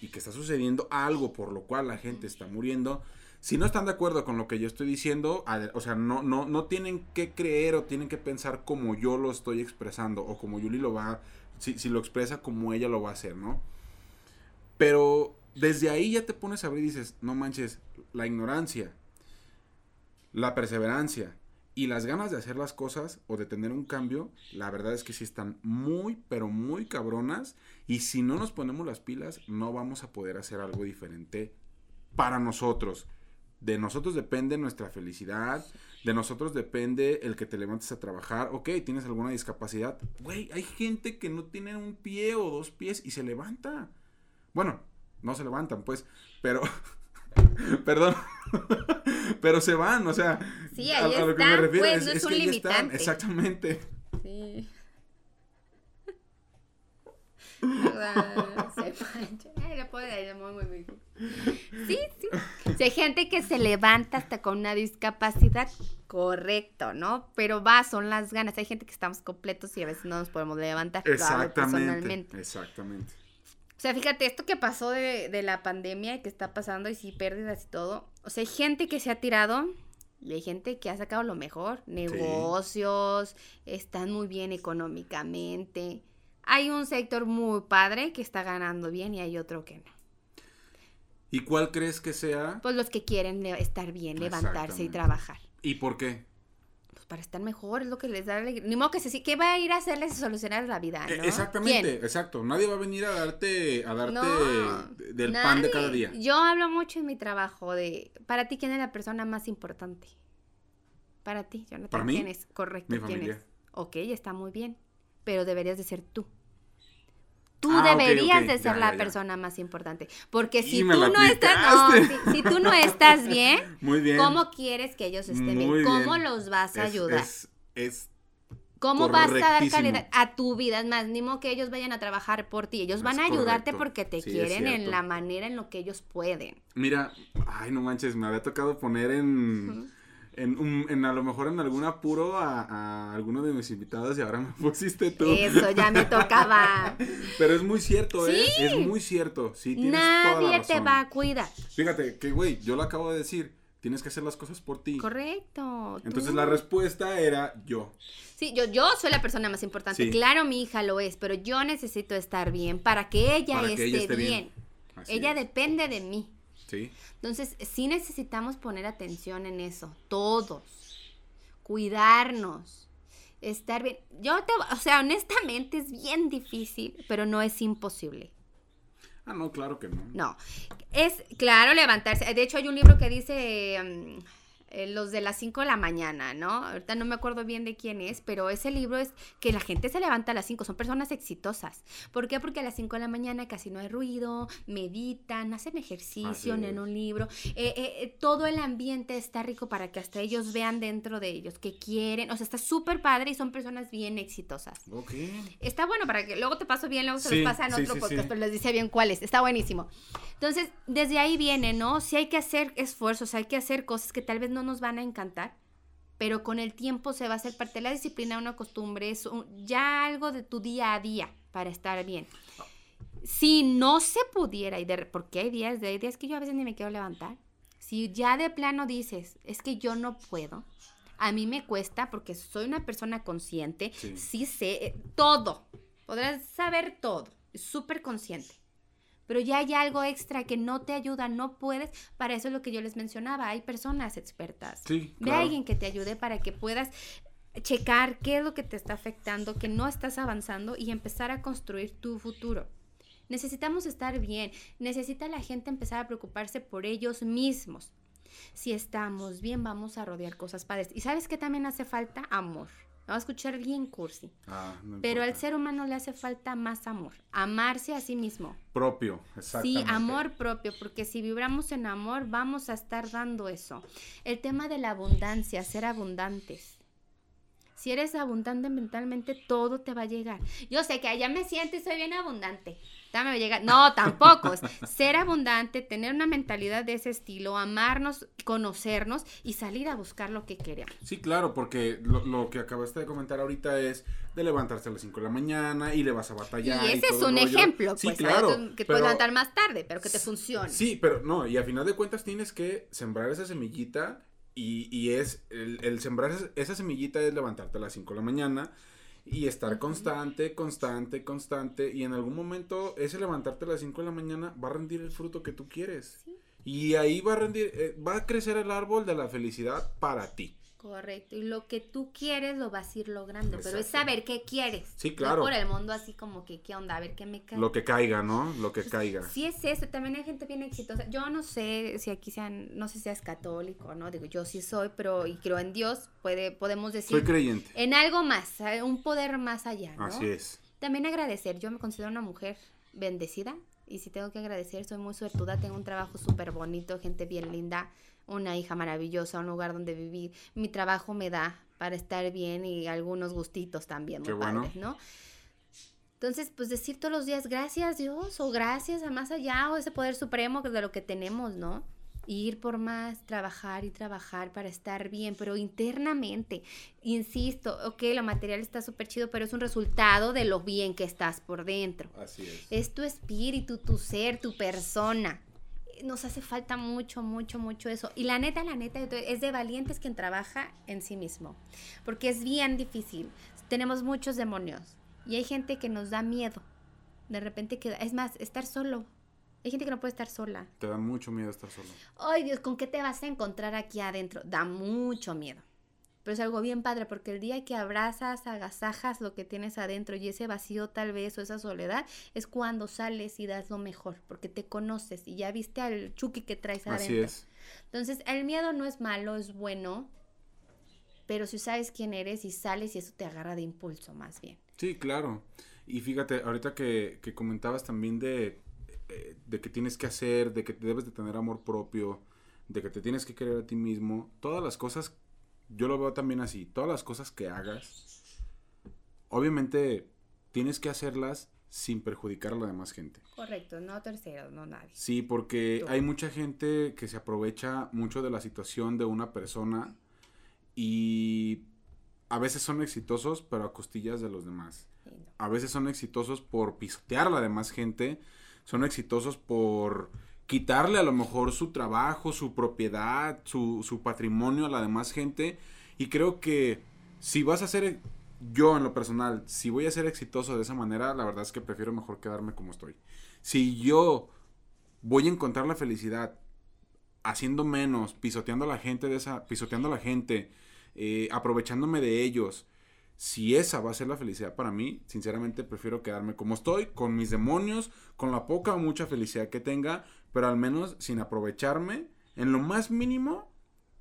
y que está sucediendo algo por lo cual la gente está muriendo, si no están de acuerdo con lo que yo estoy diciendo, o sea, no, no, no tienen que creer o tienen que pensar como yo lo estoy expresando o como Yuli lo va, si, si lo expresa como ella lo va a hacer, ¿no? Pero desde ahí ya te pones a ver y dices, no manches, la ignorancia, la perseverancia, y las ganas de hacer las cosas o de tener un cambio, la verdad es que sí están muy, pero muy cabronas. Y si no nos ponemos las pilas, no vamos a poder hacer algo diferente para nosotros. De nosotros depende nuestra felicidad. De nosotros depende el que te levantes a trabajar. Ok, tienes alguna discapacidad. Güey, hay gente que no tiene un pie o dos pies y se levanta. Bueno, no se levantan, pues. Pero Perdón. Pero se van, o sea. Sí, ahí a, lo que me refiero pues, es, que ahí están, exactamente. Sí. Sí, sí. Si hay gente que se levanta hasta con una discapacidad, correcto, ¿no? Pero va, son las ganas. Hay gente que estamos completos y a veces no nos podemos levantar. Exactamente. Exactamente. O sea, fíjate, esto que pasó de, de la pandemia y que está pasando y sí, pérdidas y todo. O sea, hay gente que se ha tirado y hay gente que ha sacado lo mejor. Negocios, están muy bien económicamente. Hay un sector muy padre que está ganando bien y hay otro que no. ¿Y cuál crees que sea? Pues los que quieren estar bien, levantarse y trabajar. ¿Y por qué? para estar mejor, es lo que les da alegría. Ni modo que se ¿qué va a ir a hacerles solucionar la vida? E. Exactamente, exacto. Nadie va a venir a darte, a darte del pan de cada día. Yo hablo mucho en mi trabajo de, para ti, ¿quién es la persona más importante? Para ti, Jonathan. ¿Para mí? ¿Quién es? Correcto, ¿quién es? Ok, está muy bien, pero deberías de ser tú. Tú ah, deberías de ser la persona más importante. Porque si tú no estás, si, tú no estás bien, ¿cómo quieres que ellos estén bien? ¿Cómo los vas a ayudar? Es, ¿Cómo vas a dar calidad a tu vida? Es más, ni modo que ellos vayan a trabajar por ti. Ellos van a ayudarte porque te quieren en la manera en lo que ellos pueden. Mira, ay, no manches, me había tocado poner en en, un- en a lo mejor en algún apuro a, a alguno de mis invitados y ahora me pusiste tú. Eso, ya me tocaba. Pero es muy cierto, ¿eh? Sí. Es muy cierto. Sí, tienes toda la Nadie te va a cuidar. Fíjate que, güey, yo lo acabo de decir. Tienes que hacer las cosas por ti. Correcto. Entonces tú. la respuesta era yo. Sí, yo, yo soy la persona más importante. Sí. Claro, mi hija lo es, pero yo necesito estar bien para que ella, Para que esté, ella esté bien. Ella es. depende de mí. Sí. Entonces, sí necesitamos poner atención en eso, todos. Cuidarnos, estar bien. Yo te, o sea, honestamente es bien difícil, pero no es imposible. Ah, no, claro que no. No, es claro levantarse. De hecho, hay un libro que dice mm, eh, los de las 5 de la mañana, ¿no? Ahorita no me acuerdo bien de quién es, pero ese libro es que la gente se levanta a las 5, son personas exitosas. ¿Por qué? Porque a las 5 de la mañana casi no hay ruido, meditan, hacen ejercicio en es. un libro. Eh, eh, todo el ambiente está rico para que hasta ellos vean dentro de ellos que quieren. O sea, está súper padre y son personas bien exitosas. Ok. Está bueno para que luego te paso bien, luego se Sí, los pasa en sí, otro sí, podcast, pero les dice bien cuáles. Está buenísimo. Entonces, desde ahí viene, ¿no? Si hay que hacer esfuerzos, hay que hacer cosas que tal vez no nos van a encantar, pero con el tiempo se va a hacer parte de la disciplina, una costumbre, es un- ya algo de tu día a día para estar bien. Si no se pudiera, y de, porque hay días, hay días que yo a veces ni me quiero levantar, si ya de plano dices, es que yo no puedo, a mí me cuesta porque soy una persona consciente, Sí. sí, sé eh, todo, podrás saber todo, súper consciente. Pero ya hay algo extra que no te ayuda, no puedes. Para eso es lo que yo les mencionaba. Hay personas expertas. Sí, Ve a alguien que te ayude para que puedas checar qué es lo que te está afectando, que no estás avanzando y empezar a construir tu futuro. Necesitamos estar bien. Necesita la gente empezar a preocuparse por ellos mismos. Si estamos bien, vamos a rodear cosas padres. ¿Y sabes qué también hace falta? Amor. Va a escuchar bien cursi. Ah, no Pero al ser humano le hace falta más amor. Amarse a sí mismo. Propio, Sí, exactamente. amor propio, porque si vibramos en amor, vamos a estar dando eso. El tema de la abundancia, ser abundantes. Si eres abundante mentalmente, todo te va a llegar. Yo sé que allá me siento y soy bien abundante. Llegar. No, tampoco. Ser abundante, tener una mentalidad de ese estilo, amarnos, conocernos y salir a buscar lo que queremos. Sí, claro, porque lo, lo que acabaste de comentar ahorita es de levantarse a las 5 de la mañana y le vas a batallar. y ese es todo un ejemplo, Sí, pues, claro. ¿sabes? que te pero- puedes levantar más tarde, pero que te funcione. Sí, pero no, y a final de cuentas tienes que sembrar esa semillita y, y es, el, el sembrar esa, esa semillita es levantarte a las 5 de la mañana y estar constante, constante, constante y en algún momento ese levantarte a las 5 de la mañana va a rendir el fruto que tú quieres. Sí. Y ahí va a rendir, eh, va a crecer el árbol de la felicidad para ti. Correcto, y lo que tú quieres lo vas a ir logrando, pero es saber qué quieres. Sí, No claro. por el mundo así como que, ¿qué onda? A ver qué me cae. Lo que caiga, ¿no? Lo que caiga. Sí es eso, también hay gente bien exitosa. Yo no sé si aquí sean, no sé si seas católico, ¿no? Digo, yo sí soy, pero y creo en Dios, puede, podemos decir Soy creyente. en algo más, ¿sabe? un poder más allá, ¿no? Así es. También agradecer, yo me considero una mujer bendecida y si tengo que agradecer, soy muy suertuda, tengo un trabajo súper bonito, gente bien linda, una hija maravillosa, un lugar donde vivir, mi trabajo me da para estar bien y algunos gustitos también, muy Qué bueno. ¿no? Entonces, pues decir todos los días gracias Dios o gracias a más allá o ese poder supremo de lo que tenemos, ¿no? Ir por más, trabajar y trabajar para estar bien, pero internamente, insisto, ok, lo material está súper chido, pero es un resultado de lo bien que estás por dentro. Así es. Es tu espíritu, tu ser, tu persona. Nos hace falta mucho, mucho, mucho eso. Y la neta, la neta, es de valientes quien trabaja en sí mismo. Porque es bien difícil. Tenemos muchos demonios. Y hay gente que nos da miedo. De repente queda. Es más, estar solo. Hay gente que no puede estar sola. Te da mucho miedo estar solo. Ay, Dios, ¿con qué te vas a encontrar aquí adentro? Da mucho miedo. Pero es algo bien padre porque el día que abrazas, agasajas lo que tienes adentro y ese vacío tal vez o esa soledad es cuando sales y das lo mejor porque te conoces y ya viste al Chucky que traes adentro. Así es. Entonces, el miedo no es malo, es bueno, pero si sabes quién eres y sales y eso te agarra de impulso más bien. Sí, claro. Y fíjate, ahorita que, que comentabas también de, eh, de que tienes que hacer, de que debes de tener amor propio, de que te tienes que querer a ti mismo, todas las cosas, yo lo veo también así, todas las cosas que hagas, obviamente tienes que hacerlas sin perjudicar a la demás gente. Correcto, no terceros, no nadie. Sí, porque Tú. hay mucha gente que se aprovecha mucho de la situación de una persona y a veces son exitosos, pero a costillas de los demás. Sí, no. A veces son exitosos por pisotear a la demás gente, son exitosos por quitarle a lo mejor su trabajo, su propiedad, su, su patrimonio a la demás gente. Y creo que si vas a ser, yo en lo personal, si voy a ser exitoso de esa manera, la verdad es que prefiero mejor quedarme como estoy. Si yo voy a encontrar la felicidad haciendo menos, pisoteando a la gente de esa, pisoteando a la gente, eh, aprovechándome de ellos. Si esa va a ser la felicidad para mí, sinceramente prefiero quedarme como estoy, con mis demonios, con la poca o mucha felicidad que tenga, pero al menos sin aprovecharme en lo más mínimo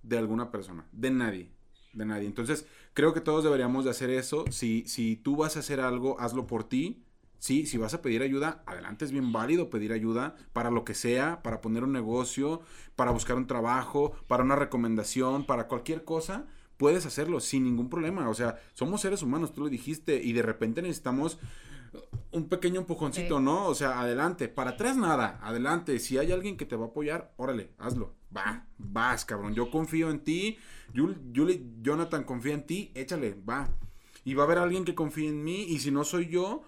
de alguna persona, de nadie, de nadie. Entonces, creo que todos deberíamos de hacer eso. Si, si tú vas a hacer algo, hazlo por ti. Sí, si vas a pedir ayuda, adelante, es bien válido pedir ayuda para lo que sea, para poner un negocio, para buscar un trabajo, para una recomendación, para cualquier cosa, puedes hacerlo sin ningún problema. O sea, somos seres humanos, tú lo dijiste, y de repente necesitamos un pequeño empujoncito, Sí. ¿no? O sea, adelante, para atrás nada, adelante. Si hay alguien que te va a apoyar, órale, hazlo. Va, vas, cabrón. Yo confío en ti. Yuli- Jonathan confía en ti, échale, va. Y va a haber alguien que confíe en mí, y si no soy yo,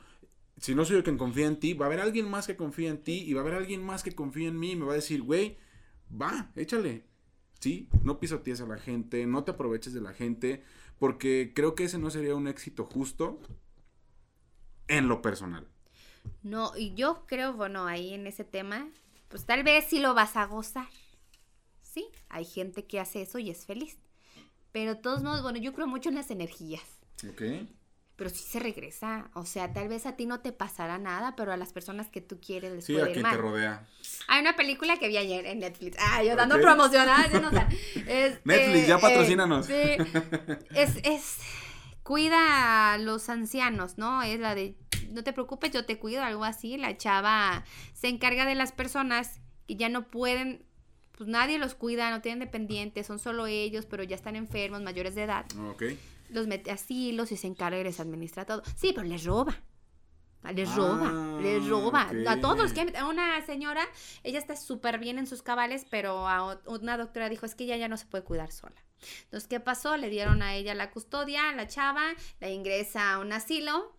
si no soy yo quien confía en ti, va a haber alguien más que confía en ti y va a haber alguien más que confía en mí y me va a decir, güey, va, échale. Sí, no pisotees a la gente, no te aproveches de la gente, porque creo que ese no sería un éxito justo en lo personal. No, y yo creo, bueno, ahí en ese tema, pues tal vez sí lo vas a gozar. Sí, hay gente que hace eso y es feliz. Pero de todos modos, bueno, yo creo mucho en las energías. ¿Ok? Pero sí se regresa. O sea, tal vez a ti no te pasará nada, pero a las personas que tú quieres les Sí, puede a ir quien mal. te rodea. Hay una película que vi ayer en Netflix. Ah, yo dando Ok. promoción. ah, yo no sé. Este, Netflix, ya patrocínanos. sí. Es, es. Cuida a los ancianos, ¿no? Es la de. No te preocupes, yo te cuido, algo así. La chava se encarga de las personas que ya no pueden. Pues nadie los cuida, no tienen dependientes, son solo ellos, pero ya están enfermos, mayores de edad. Ok. Los mete a asilos y se encarga y les administra todo. Sí, pero les roba. Les Ah, roba, les roba. A todos que a una señora, ella está súper bien en sus cabales, pero a una doctora dijo, es que ella ya no se puede cuidar sola. Entonces, ¿qué pasó? Le dieron a ella la custodia, la chava, la ingresa a un asilo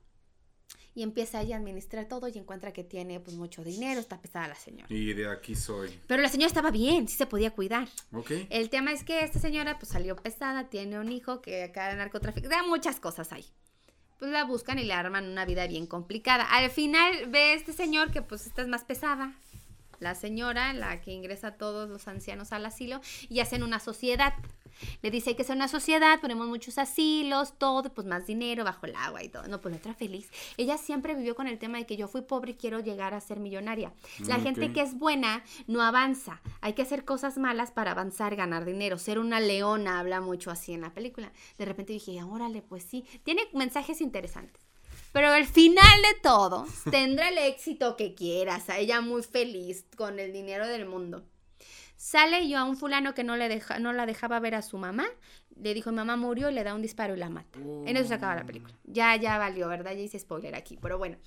y empieza ella a administrar todo y encuentra que tiene pues mucho dinero, está pesada la señora. Y de aquí soy. Pero la señora estaba bien, sí se podía cuidar. Ok. El tema es que esta señora pues salió pesada, tiene un hijo que acá de narcotráfico, da muchas cosas ahí. Pues la buscan y le arman una vida bien complicada. Al final ve este señor que pues esta es más pesada. La señora, la que ingresa a todos los ancianos al asilo y hacen una sociedad. Le dice que es una sociedad, ponemos muchos asilos, todo, pues más dinero bajo el agua y todo. No, pues la otra feliz. Ella siempre vivió con el tema de que yo fui pobre y quiero llegar a ser millonaria. La Mm, gente que es buena no avanza. Hay que hacer cosas malas para avanzar, ganar dinero. Ser una leona habla mucho así en la película. De repente dije, órale, pues sí. Tiene mensajes interesantes. Pero al final de todo, tendrá el éxito que quieras. A ella muy feliz con el dinero del mundo. Sale yo a un fulano que no, le deja, no la dejaba ver a su mamá. Le dijo, mi mamá murió y le da un disparo y la mata. En eso se acaba la película. Ya, ya valió, ¿verdad? Ya hice spoiler aquí. Pero bueno.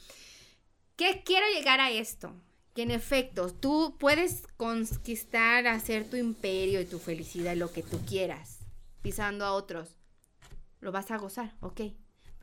¿Qué quiero llegar a esto? Que en efecto, tú puedes conquistar, hacer tu imperio y tu felicidad, lo que tú quieras, pisando a otros. Lo vas a gozar, ok.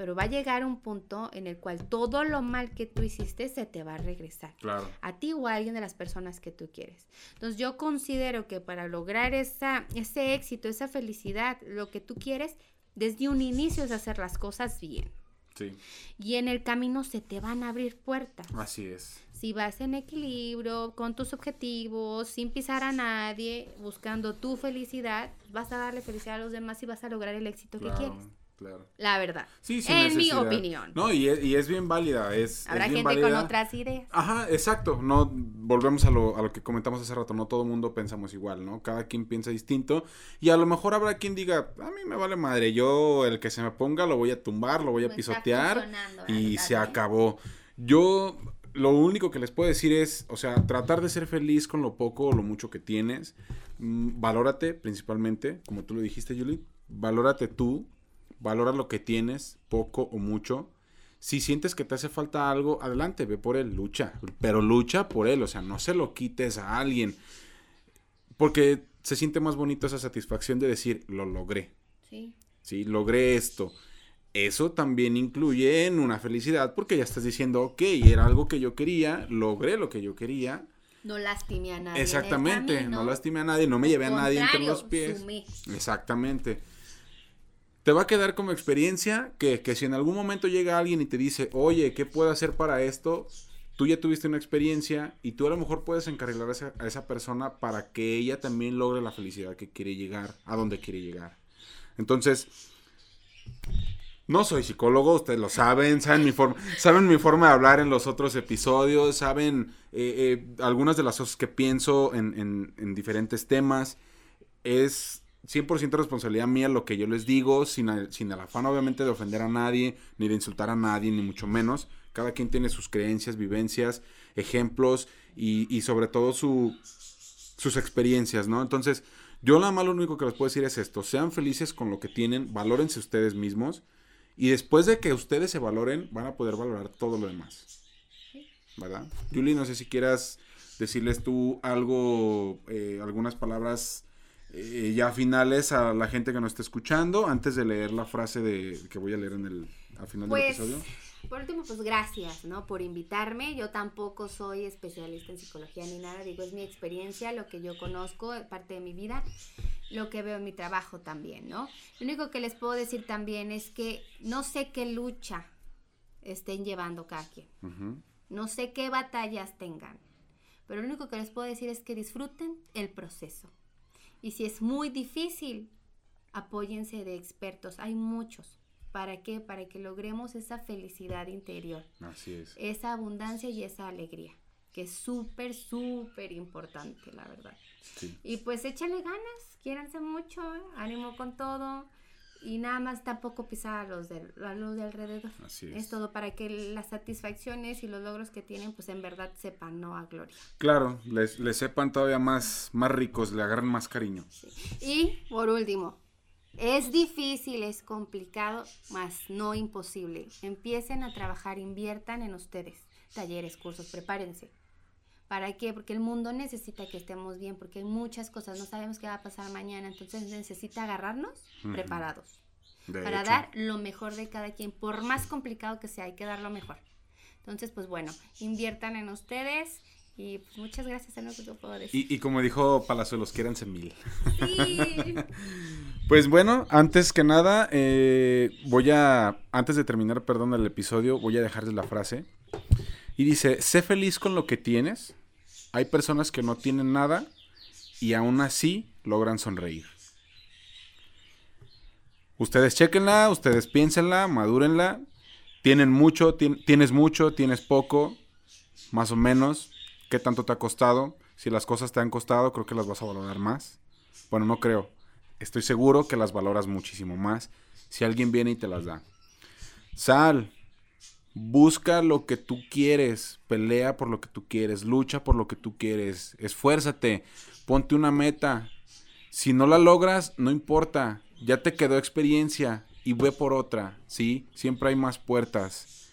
Pero va a llegar un punto en el cual todo lo mal que tú hiciste se te va a regresar Claro. a ti o a alguien de las personas que tú quieres. Entonces yo considero que para lograr esa, ese éxito, esa felicidad, lo que tú quieres, desde un inicio es hacer las cosas bien. Sí. Y en el camino se te van a abrir puertas. Así es. Si vas en equilibrio, con tus objetivos, sin pisar a nadie, buscando tu felicidad, vas a darle felicidad a los demás y vas a lograr el éxito que quieres. Claro. La verdad. Sí, sin en mi opinión. No, y es, y es bien válida. Es, Habrá es bien gente con otras ideas. Ajá, exacto. No, volvemos a lo, a lo que comentamos hace rato. No todo mundo pensamos igual, ¿no? Cada quien piensa distinto. Y a lo mejor habrá quien diga, a mí me vale madre. Yo, el que se me ponga, lo voy a tumbar, lo voy a pisotear. Y ¿verdad? se acabó. Yo, lo único que les puedo decir es, o sea, tratar de ser feliz con lo poco o lo mucho que tienes. Mm, valórate, principalmente, como tú lo dijiste, Julie. Valórate tú. Valora lo que tienes, poco o mucho. Si sientes que te hace falta algo, adelante, ve por él, lucha. Pero lucha por él, o sea, no se lo quites a alguien. Porque se siente más bonito esa satisfacción de decir, lo logré. Sí. Sí, logré esto. Eso también incluye en una felicidad porque ya estás diciendo, ok, era algo que yo quería, logré lo que yo quería. No lastimé a nadie. Exactamente, no lastimé a nadie, no me llevé a nadie entre los pies. sumé. Exactamente. Te va a quedar como experiencia que, que si en algún momento llega alguien y te dice, oye, ¿qué puedo hacer para esto? Tú ya tuviste una experiencia y tú a lo mejor puedes encarrilar a esa, a esa persona para que ella también logre la felicidad que quiere llegar, a donde quiere llegar. Entonces, no soy psicólogo, ustedes lo saben, saben mi forma, saben mi forma de hablar en los otros episodios, saben eh, eh, algunas de las cosas que pienso en, en- en diferentes temas. Es 100% responsabilidad mía lo que yo les digo, sin, el- sin afán obviamente de ofender a nadie, ni de insultar a nadie, ni mucho menos. Cada quien tiene sus creencias, vivencias, ejemplos y, y sobre todo su, sus experiencias, ¿no? Entonces, yo nada más lo único que les puedo decir es esto, sean felices con lo que tienen, valórense ustedes mismos y después de que ustedes se valoren, van a poder valorar todo lo demás. ¿Verdad? Julie, no sé si quieras decirles tú algo, eh, algunas palabras eh, ya finales a la gente que nos está escuchando, antes de leer la frase de, que voy a leer en el, al final del Pues, episodio. por último, pues gracias, ¿no? Por invitarme. Yo tampoco soy especialista en psicología ni nada. Digo, es mi experiencia, lo que yo conozco, parte de mi vida, lo que veo en mi trabajo también, ¿no? Lo único que les puedo decir también es que no sé qué lucha estén llevando cada quien. No sé qué batallas tengan. Pero lo único que les puedo decir es que disfruten el proceso. Y si es muy difícil, apóyense de expertos. Hay muchos. ¿Para qué? Para que logremos esa felicidad interior, Así es. esa abundancia y esa alegría, que es súper, súper importante, la verdad. Sí. Y pues échenle ganas, quiéranse mucho, ánimo con todo. Y nada más tampoco pisar a los, del, a los de alrededor. Así es. Es todo para que las satisfacciones y los logros que tienen, pues en verdad sepan, no a gloria. Claro, les, les sepan todavía más, más ricos, le agarren más cariño. Y por último, es difícil, es complicado, mas no imposible. Empiecen a trabajar, inviertan en ustedes. Talleres, cursos, prepárense. ¿Para qué? Porque el mundo necesita que estemos bien, porque hay muchas cosas, no sabemos qué va a pasar mañana, entonces necesita agarrarnos preparados. De para hecho. dar lo mejor de cada quien, por más complicado que sea, hay que dar lo mejor. Entonces, pues bueno, inviertan en ustedes y pues muchas gracias, yo puedo decir. Y, y como dijo Palazuelos, quiéranse mil. Sí. Pues bueno, antes que nada, eh, voy a, antes de terminar, perdón, el episodio, voy a dejarles la frase. Y dice, sé feliz con lo que tienes. Hay personas que no tienen nada y aún así logran sonreír. Ustedes chequenla, ustedes piénsenla, madúrenla. Tienen mucho, tien- tienes mucho, tienes poco, más o menos. ¿Qué tanto te ha costado? Si las cosas te han costado, creo que las vas a valorar más. Bueno, no creo. Estoy seguro que las valoras muchísimo más si alguien viene y te las da. Sal, busca lo que tú quieres, pelea por lo que tú quieres, lucha por lo que tú quieres, esfuérzate, ponte una meta. Si no la logras, no importa, ya te quedó experiencia y ve por otra, ¿sí? Siempre hay más puertas.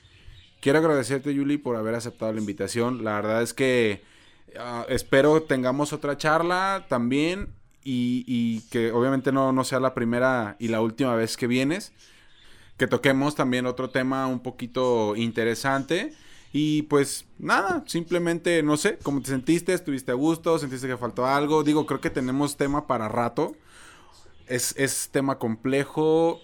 Quiero agradecerte, Yuli, por haber aceptado la invitación. La verdad es que ah, espero tengamos otra charla también y, y que obviamente no, no sea la primera y la última vez que vienes. Que toquemos también otro tema un poquito interesante. Y pues nada, simplemente no sé, ¿cómo te sentiste? ¿Estuviste a gusto? ¿Sentiste que faltó algo? Digo, creo que tenemos tema para rato. Es, es tema complejo,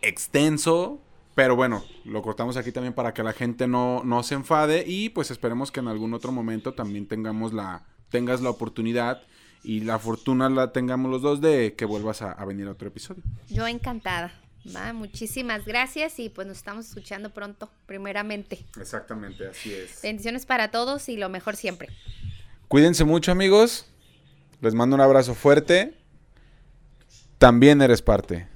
extenso, pero bueno, lo cortamos aquí también para que la gente no, no se enfade y pues esperemos que en algún otro momento también tengamos la, tengas la oportunidad y la fortuna la tengamos los dos de que vuelvas a, a venir a otro episodio. Yo encantada. Va, muchísimas gracias y pues nos estamos escuchando pronto, primeramente. Exactamente, así es. Bendiciones para todos y lo mejor siempre. Cuídense mucho amigos, les mando un abrazo fuerte, también eres parte.